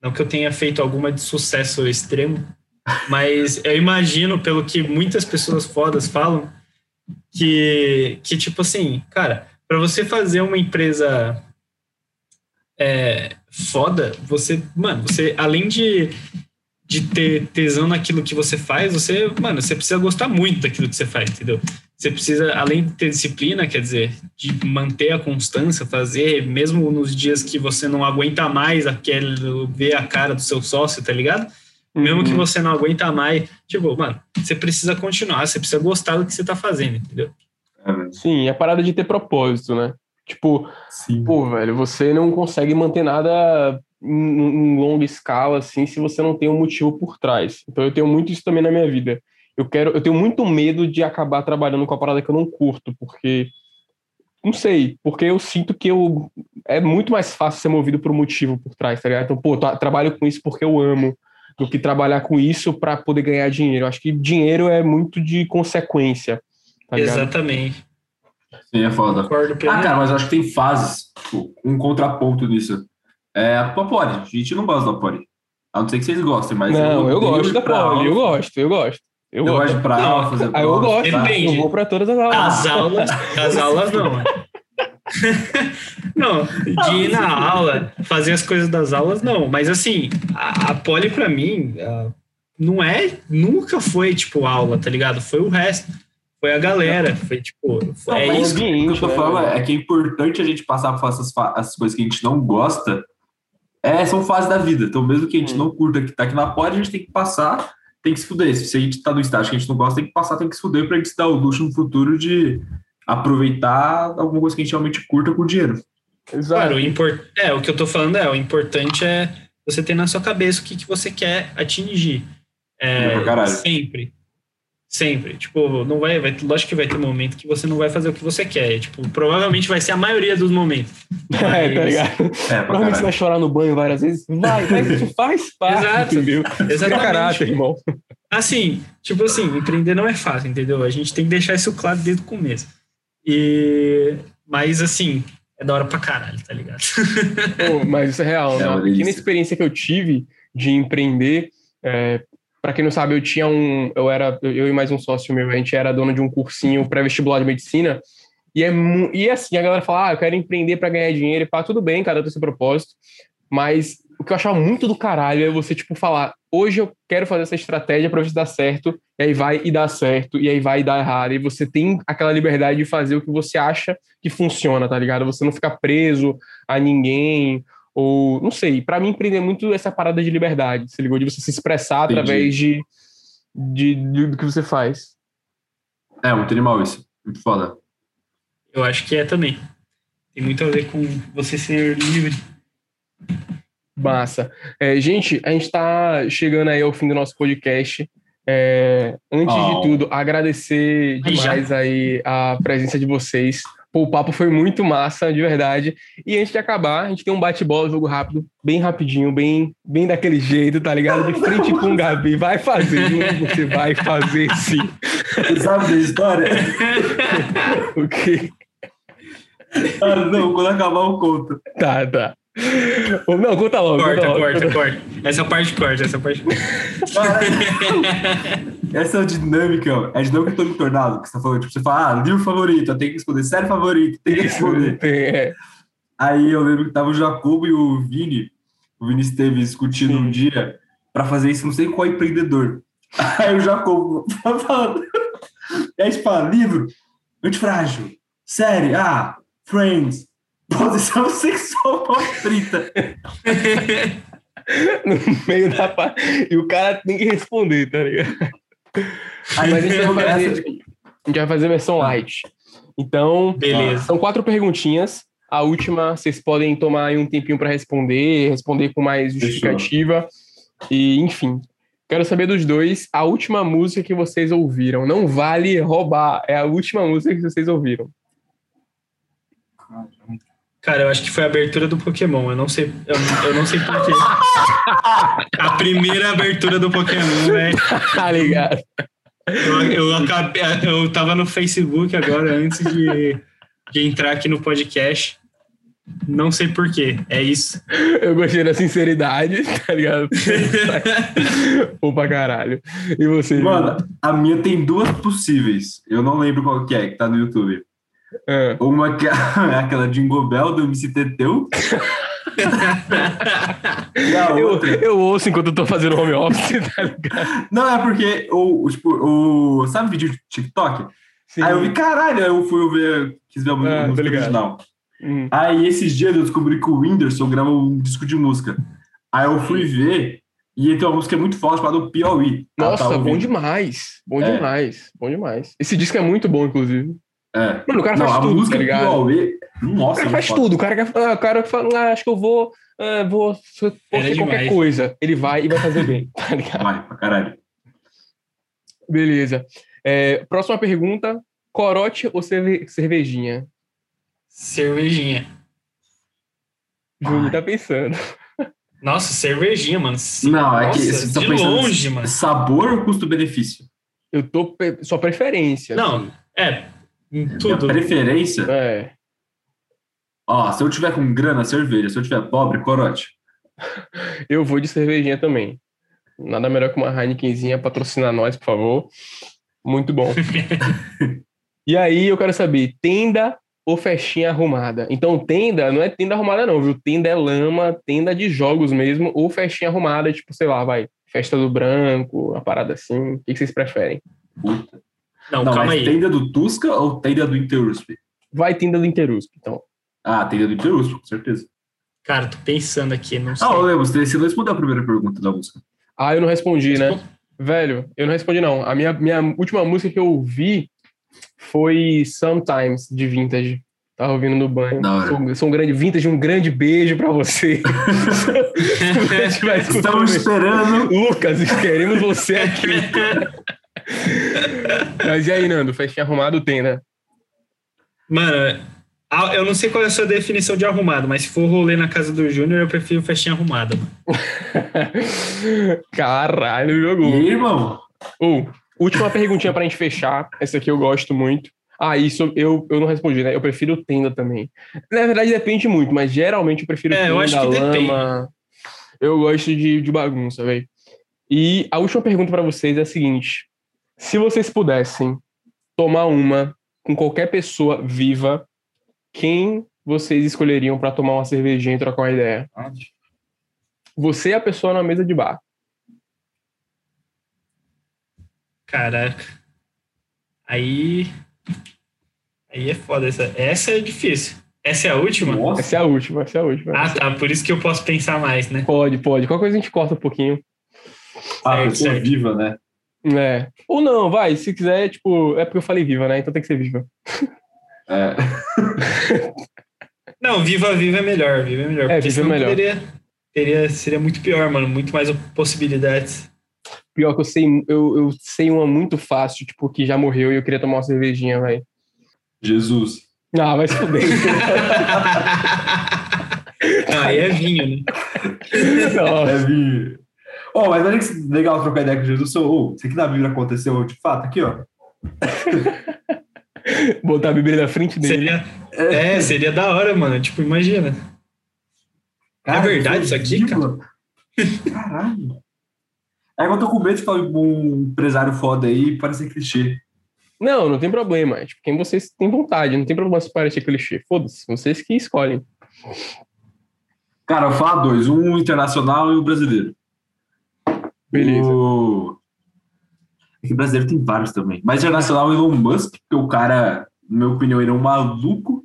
[SPEAKER 2] não que eu tenha feito alguma de sucesso extremo, (laughs) mas eu imagino pelo que muitas pessoas fodas falam que que tipo assim, cara, para você fazer uma empresa é, foda, você, mano, você além de de ter tesão naquilo que você faz, você, mano, você precisa gostar muito daquilo que você faz, entendeu? Você precisa, além de ter disciplina, quer dizer, de manter a constância, fazer, mesmo nos dias que você não aguenta mais aquele, ver a cara do seu sócio, tá ligado? Uhum. Mesmo que uhum. você não aguenta mais, tipo, mano, você precisa continuar, você precisa gostar do que você tá fazendo, entendeu?
[SPEAKER 1] Sim, é a parada de ter propósito, né? Tipo, Sim. pô, velho, você não consegue manter nada em, em, longa escala, assim, se você não tem um motivo por trás. Então eu tenho muito isso também na minha vida. Eu quero, eu tenho muito medo de acabar trabalhando com a parada que eu não curto, porque não sei, porque eu sinto que eu é muito mais fácil ser movido por um motivo por trás, tá ligado? Então, pô, trabalho com isso porque eu amo, do que trabalhar com isso para poder ganhar dinheiro. Eu acho que dinheiro é muito de consequência.
[SPEAKER 2] Tá Exatamente.
[SPEAKER 3] Sim, é foda. Concordo, ah, cara, mas eu acho que tem fases, tipo, um contraponto nisso. É a Poli. A gente não gosta da Poli. A não ser que vocês gostem, mas.
[SPEAKER 1] Não, eu, eu gosto da Poli, eu gosto, eu gosto.
[SPEAKER 3] Eu, eu gosto de pra aula, fazer
[SPEAKER 1] ah, Eu gosto, Depende. eu vou pra todas as aulas.
[SPEAKER 2] As aulas, as (laughs) aulas não. (laughs) não, de ir na aula, fazer as coisas das aulas, não. Mas assim, a, a poli pra mim não é, nunca foi tipo aula, tá ligado? Foi o resto. Foi a galera, foi tipo. Foi, não, é isso.
[SPEAKER 3] que eu tô falando é que é importante a gente passar por essas, essas coisas que a gente não gosta. É, são fases da vida. Então, mesmo que a gente hum. não curta que tá aqui na poli, a gente tem que passar tem que se fuder. Se a gente tá no estágio que a gente não gosta, tem que passar, tem que se fuder pra gente se dar o luxo no futuro de aproveitar alguma coisa que a gente realmente curta com dinheiro.
[SPEAKER 2] Exato. Claro, o import... é, o que eu tô falando é, o importante é você ter na sua cabeça o que, que você quer atingir. É, sempre. Sempre. Tipo, não vai, vai. Lógico que vai ter momento que você não vai fazer o que você quer. Tipo, provavelmente vai ser a maioria dos momentos.
[SPEAKER 1] Mas... (laughs) É, tá ligado? É, provavelmente você vai chorar no banho várias vezes. Vai, mas isso faz (laughs) parte. Exato. Entendeu?
[SPEAKER 2] Exatamente. caráter, irmão. Assim, tipo assim, empreender não é fácil, entendeu? A gente tem que deixar isso claro desde o começo. E. Mas assim, é da hora pra caralho, tá ligado?
[SPEAKER 1] Pô, mas isso é real, é né? A pequena experiência que eu tive de empreender, é, para quem não sabe, eu tinha um. Eu era. Eu e mais um sócio meu, a gente era dono de um cursinho pré-vestibular de medicina. E, é, e assim, a galera fala, ah, eu quero empreender para ganhar dinheiro e pá, tudo bem, cada um tem seu propósito. Mas o que eu achava muito do caralho é você, tipo, falar, hoje eu quero fazer essa estratégia para ver se dá certo, e aí vai e dá certo, e aí vai e dá errado. E você tem aquela liberdade de fazer o que você acha que funciona, tá ligado? Você não ficar preso a ninguém, ou, não sei, para mim empreender muito essa parada de liberdade, se ligou? De você se expressar Entendi. através de, de, de, do que você faz.
[SPEAKER 3] É, muito animal isso. Muito foda.
[SPEAKER 2] Eu acho que é também. Tem muito a ver com você ser livre.
[SPEAKER 1] Massa. É, gente, a gente está chegando aí ao fim do nosso podcast. É, antes oh. de tudo, agradecer demais aí a presença de vocês. Pô, o papo foi muito massa, de verdade. E antes de acabar, a gente tem um bate-bola, jogo rápido, bem rapidinho, bem, bem daquele jeito, tá ligado? De frente com o Gabi. Vai fazer, você vai fazer sim.
[SPEAKER 3] Você sabe da história? (laughs)
[SPEAKER 1] o quê?
[SPEAKER 3] Ah, não, quando acabar eu conto.
[SPEAKER 1] Tá, tá. Não, conta logo.
[SPEAKER 2] Corta,
[SPEAKER 1] conta
[SPEAKER 2] corta, logo. corta. Essa parte corta, essa parte. (laughs)
[SPEAKER 3] essa é a dinâmica, ó. É a dinâmica do tornado que você tá falando. Tipo, você fala, ah, livro favorito, eu tenho que responder. Série favorita, tem que responder. É. Aí eu lembro que tava o Jacobo e o Vini. O Vini esteve discutindo Sim. um dia para fazer isso, não sei qual empreendedor. (laughs) Aí o Jacobo (laughs) falando. E aí, fala, livro, antifrágil, série, ah, Friends, posição (laughs) sexual frita.
[SPEAKER 1] no meio da E o cara tem que responder, tá ligado? Aí, Mas a gente, vai fazer, a gente vai fazer versão light. Então, Beleza. são quatro perguntinhas. A última, vocês podem tomar aí um tempinho para responder, responder com mais justificativa. Fechou. E, enfim, quero saber dos dois a última música que vocês ouviram. Não vale roubar, é a última música que vocês ouviram.
[SPEAKER 2] Cara, eu acho que foi a abertura do Pokémon. Eu não sei, eu, eu não sei porquê. (laughs) a primeira abertura do Pokémon, velho.
[SPEAKER 1] Tá ligado?
[SPEAKER 2] Eu, eu, acabei, eu tava no Facebook agora, antes de, de entrar aqui no podcast. Não sei porquê, é isso.
[SPEAKER 1] Eu gostei da sinceridade, tá ligado? (laughs) Pô, pra caralho. E você?
[SPEAKER 3] Mano, a minha tem duas possíveis. Eu não lembro qual que é, que tá no YouTube. É. Uma que (laughs) é aquela Jingle Bell do MC Teteu. (laughs)
[SPEAKER 1] eu, eu ouço enquanto eu tô fazendo home office, (laughs) tá ligado?
[SPEAKER 3] Não, é porque o, tipo, o. Sabe vídeo de TikTok? Sim. Aí eu vi, caralho, eu fui ver, quis ver a música, ah, original. Hum. Aí esses dias eu descobri que o Whindersson grava um disco de música. Aí eu fui ver e tem uma música muito forte chamada Piauí.
[SPEAKER 1] Nossa, tá bom demais. Bom é. demais. Bom demais. Esse disco é muito bom, inclusive.
[SPEAKER 3] É.
[SPEAKER 1] Mano, o cara faz tudo, tá ligado? Huawei, nossa, o cara faz tudo. O cara, ah, o cara fala, ah, acho que eu vou, ah, vou, fazer qualquer coisa. Ele vai e vai fazer bem, (laughs) tá ligado?
[SPEAKER 3] Vai, pra caralho.
[SPEAKER 1] Beleza. É, próxima pergunta: corote ou cerve cervejinha?
[SPEAKER 2] Cervejinha.
[SPEAKER 1] Júnior tá pensando.
[SPEAKER 2] Nossa, cervejinha, mano.
[SPEAKER 3] Não,
[SPEAKER 2] nossa,
[SPEAKER 3] é que você tá
[SPEAKER 2] de
[SPEAKER 3] pensando
[SPEAKER 2] longe, mano.
[SPEAKER 3] sabor ou custo-benefício?
[SPEAKER 1] Eu tô. pe- Sua preferência.
[SPEAKER 2] Não,
[SPEAKER 1] assim.
[SPEAKER 2] é. Em
[SPEAKER 3] Minha
[SPEAKER 2] tudo.
[SPEAKER 3] preferência?
[SPEAKER 1] É.
[SPEAKER 3] Ó, se eu tiver com grana, cerveja. Se eu tiver pobre, corote. (laughs)
[SPEAKER 1] Eu vou de cervejinha também. Nada melhor que uma Heinekenzinha patrocinar nós, por favor. Muito bom. (laughs) e aí eu quero saber, tenda ou festinha arrumada? Então, tenda não é tenda arrumada não, viu? Tenda é lama, tenda de jogos mesmo, ou festinha arrumada, tipo, sei lá, vai, festa do branco, uma parada assim. O que que vocês preferem?
[SPEAKER 3] Puta.
[SPEAKER 2] Não,
[SPEAKER 3] Não,
[SPEAKER 2] calma aí.
[SPEAKER 3] tenda do Tusca ou tenda do Interusp?
[SPEAKER 1] Vai tenda do Interusp, então.
[SPEAKER 3] Ah, tenda do Interusp, com certeza.
[SPEAKER 2] Cara, tô pensando aqui, não sei.
[SPEAKER 3] Ah, ô Lemos, você não respondeu a primeira pergunta da música.
[SPEAKER 1] Ah, eu não respondi, né? Velho, eu não respondi não. A minha, minha última música que eu ouvi foi Sometimes, de Vintage. Tava ouvindo no banho. Sou, sou um grande Vintage, um grande beijo pra você. (laughs) (laughs)
[SPEAKER 3] Estamos esperando.
[SPEAKER 1] Lucas, queremos você aqui. (laughs) Mas e aí, Nando? Festinha arrumado né? tenda.
[SPEAKER 2] Mano, eu não sei qual é a sua definição de arrumado, mas se for rolê na casa do Júnior, eu prefiro festinha arrumada, mano. (laughs)
[SPEAKER 1] Caralho,
[SPEAKER 3] E
[SPEAKER 1] jogou.
[SPEAKER 3] aí, irmão?
[SPEAKER 1] Ou, última perguntinha pra gente fechar. Essa aqui eu gosto muito. Ah, isso eu, eu não respondi, né? Eu prefiro tenda também. Na verdade, depende muito, mas geralmente eu prefiro
[SPEAKER 2] É,
[SPEAKER 1] tenda,
[SPEAKER 2] eu acho que depende.
[SPEAKER 1] lama. Eu gosto de, de bagunça, velho. E a última pergunta pra vocês é a seguinte: se vocês pudessem tomar uma com qualquer pessoa viva, quem vocês escolheriam pra tomar uma cervejinha e trocar uma ideia? Você e a pessoa na mesa de bar.
[SPEAKER 2] Caraca. Aí. Aí é foda. Essa, essa é difícil. Essa é a última?
[SPEAKER 3] Nossa.
[SPEAKER 1] Essa é a última, essa é a última.
[SPEAKER 2] Ah, tá. Por isso que eu posso pensar mais, né?
[SPEAKER 1] Pode, pode. Qualquer coisa a gente corta um pouquinho.
[SPEAKER 3] Ah,
[SPEAKER 2] Certo,
[SPEAKER 3] pessoa
[SPEAKER 2] certo.
[SPEAKER 3] viva, né?
[SPEAKER 1] É. Ou não, vai. Se quiser, tipo, é porque eu falei viva, né? Então tem que ser viva.
[SPEAKER 3] É. (laughs)
[SPEAKER 2] Não, Viva Viva é melhor. Viva é melhor.
[SPEAKER 1] É, Viva é melhor.
[SPEAKER 2] Poderia, teria, seria muito pior, mano. Muito mais possibilidades.
[SPEAKER 1] Pior que eu sei, eu, eu sei uma muito fácil, tipo, que já morreu e eu queria tomar uma cervejinha, velho.
[SPEAKER 3] Jesus.
[SPEAKER 1] Ah, vai se fuder. (laughs)
[SPEAKER 2] Não, aí é vinho, né? (laughs)
[SPEAKER 1] Nossa.
[SPEAKER 3] É vinho. Ó, mas olha que legal trocar ideia com Jesus. Ô, isso aqui na Bíblia aconteceu de fato, aqui, ó. (laughs)
[SPEAKER 1] Botar a Bíblia na frente dele.
[SPEAKER 2] Seria, é, seria da hora, mano. Tipo, imagina. É verdade isso aqui,
[SPEAKER 3] cara? Caralho. É que eu tô com medo de falar um empresário foda aí e parecer clichê.
[SPEAKER 1] Não, não tem problema. É, Tipo, quem vocês têm vontade. Não tem problema se parecer clichê. Foda-se. Vocês que escolhem.
[SPEAKER 3] Cara, eu vou falar dois. Um internacional e o brasileiro.
[SPEAKER 1] Beleza.
[SPEAKER 3] O... É que brasileiro tem vários também. Mas internacional o Elon Musk, porque o cara, na minha opinião, ele é um maluco,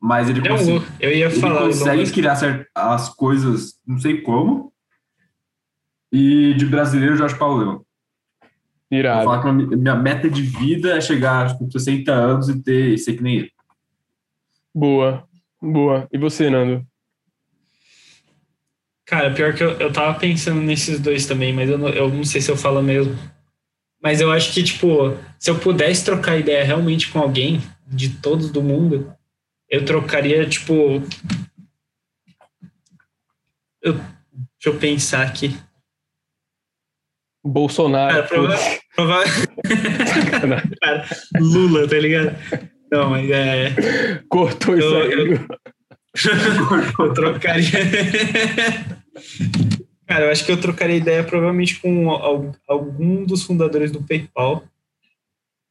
[SPEAKER 3] mas ele,
[SPEAKER 2] Ele é
[SPEAKER 3] consegue.
[SPEAKER 2] Eu ia
[SPEAKER 3] ele
[SPEAKER 2] falar.
[SPEAKER 3] consegue
[SPEAKER 2] Elon Musk.
[SPEAKER 3] criar as coisas, não sei como. E de brasileiro, Jorge Paulo Leão. Vou
[SPEAKER 1] Irado.
[SPEAKER 3] falar que minha meta de vida é chegar tipo, com 60 anos e ter ser que nem ele.
[SPEAKER 1] Boa. Boa. E você, Nando?
[SPEAKER 2] Cara, pior que eu, eu tava pensando nesses dois também, mas eu não, eu não sei se eu falo mesmo. Mas eu acho que, tipo, se eu pudesse trocar ideia realmente com alguém de todos do mundo, eu trocaria, tipo. Eu, deixa eu pensar aqui.
[SPEAKER 1] Bolsonaro.
[SPEAKER 2] Cara, prova- prova- (laughs) (laughs) Cara, Lula, tá ligado? Não, mas é.
[SPEAKER 1] Cortou isso
[SPEAKER 2] Eu-
[SPEAKER 1] aí.
[SPEAKER 2] eu-? (laughs) Eu trocaria. Cara, eu acho que eu trocaria ideia provavelmente com al- algum dos fundadores do PayPal.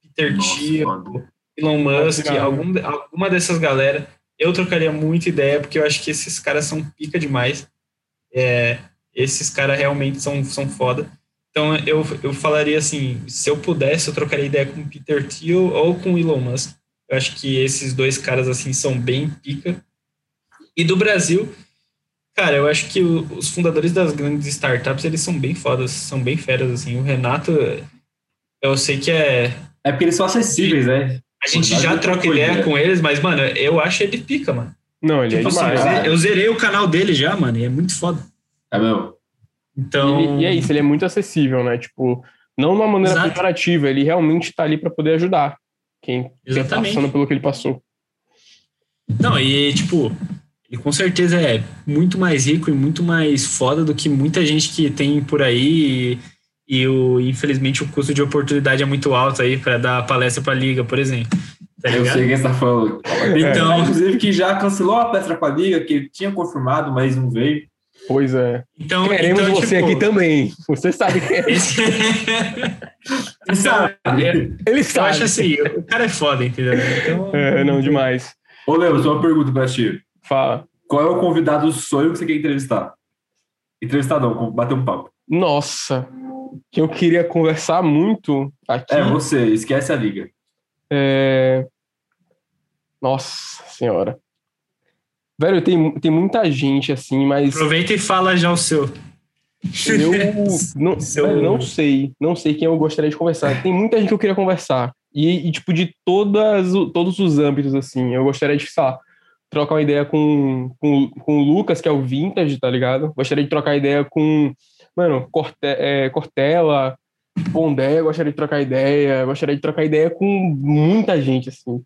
[SPEAKER 2] Peter Thiel. Elon Musk, algum, alguma dessas galera. Eu trocaria muita ideia, porque eu acho que esses caras são pica demais. É, esses caras realmente são, são foda. Então eu, eu falaria assim, se eu pudesse, eu trocaria ideia com Peter Thiel ou com o Elon Musk. Eu acho que esses dois caras assim são bem pica. E do Brasil, cara, eu acho que o- os fundadores das grandes startups, eles são bem fodas, são bem feras, assim. O Renato, eu sei que é...
[SPEAKER 3] É porque eles são acessíveis, né?
[SPEAKER 2] A gente já troca ideia com eles, mas, mano, eu acho ele pica, mano.
[SPEAKER 1] Não, ele
[SPEAKER 2] Tipo
[SPEAKER 1] é
[SPEAKER 2] assim,
[SPEAKER 1] demais.
[SPEAKER 2] zerei- eu zerei o canal dele já, mano, e é muito foda.
[SPEAKER 3] É mesmo.
[SPEAKER 2] Então...
[SPEAKER 1] E, e é isso, ele é muito acessível, né? Tipo, não de uma maneira
[SPEAKER 2] Exato.
[SPEAKER 1] pejorativa, ele realmente tá ali pra poder ajudar quem tá
[SPEAKER 2] Exatamente.
[SPEAKER 1] passando pelo que ele passou.
[SPEAKER 2] Não, e tipo, ele com certeza é muito mais rico e muito mais foda do que muita gente que tem por aí. E, e o, infelizmente o custo de oportunidade é muito alto aí para dar palestra para a liga, por exemplo.
[SPEAKER 3] Tá eu sei quem está falando. Então, é, inclusive que já cancelou a palestra para a liga, que tinha confirmado, mas não veio.
[SPEAKER 1] Pois é. Então, Queremos então, você tipo, aqui também. Você sabe quem é. (laughs)
[SPEAKER 2] Esse... Ele sabe.
[SPEAKER 1] Ele sabe.
[SPEAKER 2] Eu acho assim, o cara é foda, entendeu? Então, (laughs)
[SPEAKER 1] é, não, demais.
[SPEAKER 3] Ô, Leo, só uma pergunta pra ti.
[SPEAKER 1] Fala.
[SPEAKER 3] Qual é o convidado sonho que você quer entrevistar? Entrevistar não, bater um papo.
[SPEAKER 1] Nossa, que eu queria conversar muito aqui.
[SPEAKER 3] É, você, esquece a liga.
[SPEAKER 1] É... Nossa senhora. Velho, tem, tem muita gente assim, mas.
[SPEAKER 2] Aproveita e fala já o seu.
[SPEAKER 1] Eu (laughs) não, seu... velho, não sei. Não sei quem eu gostaria de conversar. Tem muita gente que eu queria conversar. E, e, tipo, de todas, todos os âmbitos, assim. Eu gostaria de, sei lá, trocar uma ideia com, com, com o Lucas, que é o Vintage, tá ligado? Gostaria de trocar ideia com, mano, Corte, é, Cortella, Pondé, gostaria de trocar ideia. Gostaria de trocar ideia com muita gente, assim.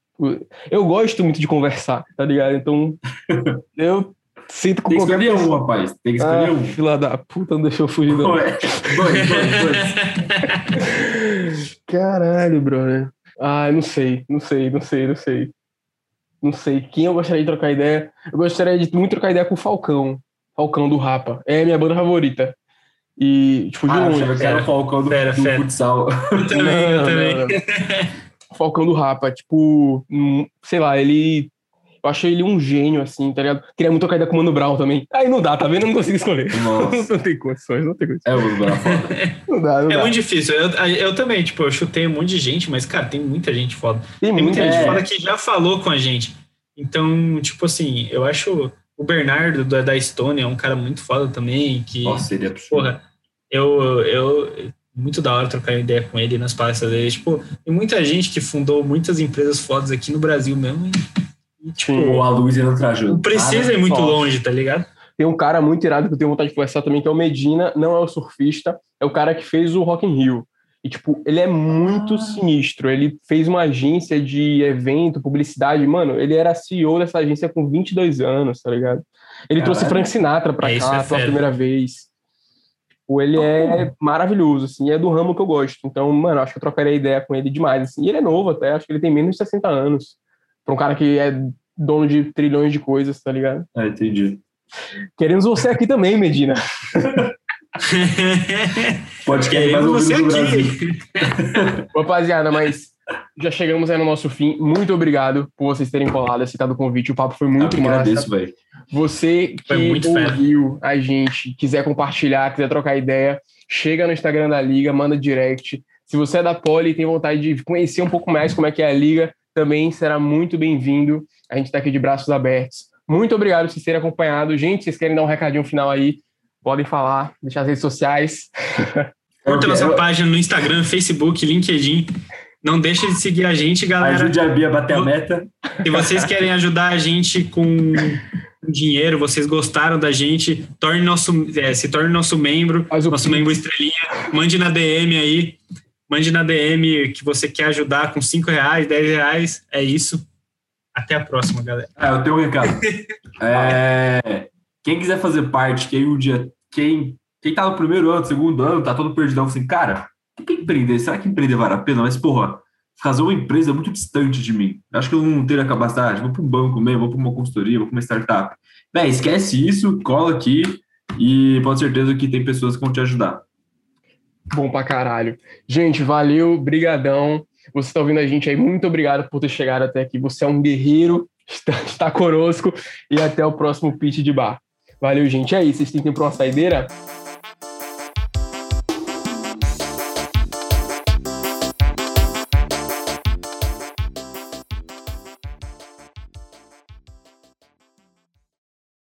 [SPEAKER 1] Eu gosto muito de conversar, tá ligado? Então, (laughs) eu sinto com
[SPEAKER 3] Tem que escolher um, rapaz. Tem que escolher ah, um.
[SPEAKER 1] Fila da puta, não deixou fugir. Não. Dois, dois, dois. (laughs) Caralho, brother. Ah, não sei, não sei, não sei, não sei. Não sei. Quem eu gostaria de trocar ideia? Eu gostaria de muito trocar ideia com o Falcão. Falcão do Rapa. É a minha banda favorita. E, tipo, de
[SPEAKER 3] ah, longe. Eu quero o Falcão do, fera, do fera. futsal.
[SPEAKER 2] Eu também, não, eu também. Não, não. (laughs)
[SPEAKER 1] Falcão do Rapa, tipo, hum, sei lá, ele. Eu achei ele um gênio, assim, tá ligado? Queria muito trocar ideia com o Mano Brown também. Aí não dá, tá vendo? Eu não consigo escolher. (laughs) não tem condições, não tem condições.
[SPEAKER 3] É, o Mano Brown foda. (laughs)
[SPEAKER 1] não dá, não
[SPEAKER 2] é
[SPEAKER 1] dá.
[SPEAKER 2] muito difícil. Eu, eu também, tipo, eu chutei um monte de gente, mas, cara, tem muita gente foda. Tem, tem muita é. gente foda que já falou com a gente. Então, tipo assim, eu acho o Bernardo da, da Estônia é um cara muito foda também. Que,
[SPEAKER 3] Nossa, ele é
[SPEAKER 2] porra, eu, eu muito da hora trocar ideia com ele nas palestras dele. Tipo, tem muita gente que fundou muitas empresas fodas aqui no Brasil mesmo.
[SPEAKER 3] E, tipo, o a luz ainda trajando.
[SPEAKER 2] Não precisa ir muito longe, tá ligado?
[SPEAKER 1] Tem um cara muito irado que eu tenho vontade de conversar também, que é o Medina, não é o surfista, é o cara que fez o Rock in Rio. E, tipo, ele é muito ah. sinistro. Ele fez uma agência de evento, publicidade. Mano, ele era CEO dessa agência com 22 anos, tá ligado? Ele Caralho. trouxe Frank Sinatra pra é, cá é pela primeira vez. Tipo, ele é maravilhoso, assim, é do ramo que eu gosto. Então, mano, acho que eu trocaria ideia com ele demais, assim. E ele é novo até, acho que ele tem menos de 60 anos. Pra um cara que é dono de trilhões de coisas, tá ligado?
[SPEAKER 3] É, entendi.
[SPEAKER 1] Queremos você aqui também, Medina. (laughs)
[SPEAKER 3] Pode querer você aqui.
[SPEAKER 1] Rapaziada, mas já chegamos aí no nosso fim. Muito obrigado por vocês terem colado, aceitado o convite. O papo foi muito eu massa. Agradeço,
[SPEAKER 3] velho.
[SPEAKER 1] Você que ouviu a gente, quiser compartilhar, quiser trocar ideia, chega no Instagram da Liga, manda direct. Se você é da Poli e tem vontade de conhecer um pouco mais como é que é a Liga, também será muito bem-vindo. A gente está aqui de braços abertos. Muito obrigado por vocês terem acompanhado. Gente, vocês querem dar um recadinho final aí? Podem falar, deixar as redes sociais. (laughs)
[SPEAKER 2] Curta nossa página no Instagram, Facebook, LinkedIn. Não deixe de seguir a gente, galera.
[SPEAKER 3] Ajude a Bia a bater a meta.
[SPEAKER 2] Se vocês querem ajudar a gente com dinheiro, vocês gostaram da gente, torne nosso, é, se torne nosso membro, nosso membro estrelinha, mande na DM aí, mande na DM que você quer ajudar com 5 reais, 10 reais, é isso. Até a próxima, galera.
[SPEAKER 3] É, eu tenho um recado. (laughs) é, quem quiser fazer parte, quem um dia, quem, quem tá no primeiro ano, segundo ano, tá todo perdidão, assim, cara, o que empreender? Será que empreender vale a pena? Mas, porra, fazer uma empresa é muito distante de mim. Acho que eu não teria capacidade. Vou para um banco mesmo, vou para uma consultoria, vou para uma startup. Bem, esquece isso, cola aqui e pode ter certeza que tem pessoas que vão te ajudar.
[SPEAKER 1] Bom pra caralho. Gente, valeu, brigadão. Você está ouvindo a gente aí, muito obrigado por ter chegado até aqui. Você é um guerreiro, (laughs) está, está conosco e até o próximo pitch de bar. Valeu, gente. É isso. Vocês têm tempo para uma saideira?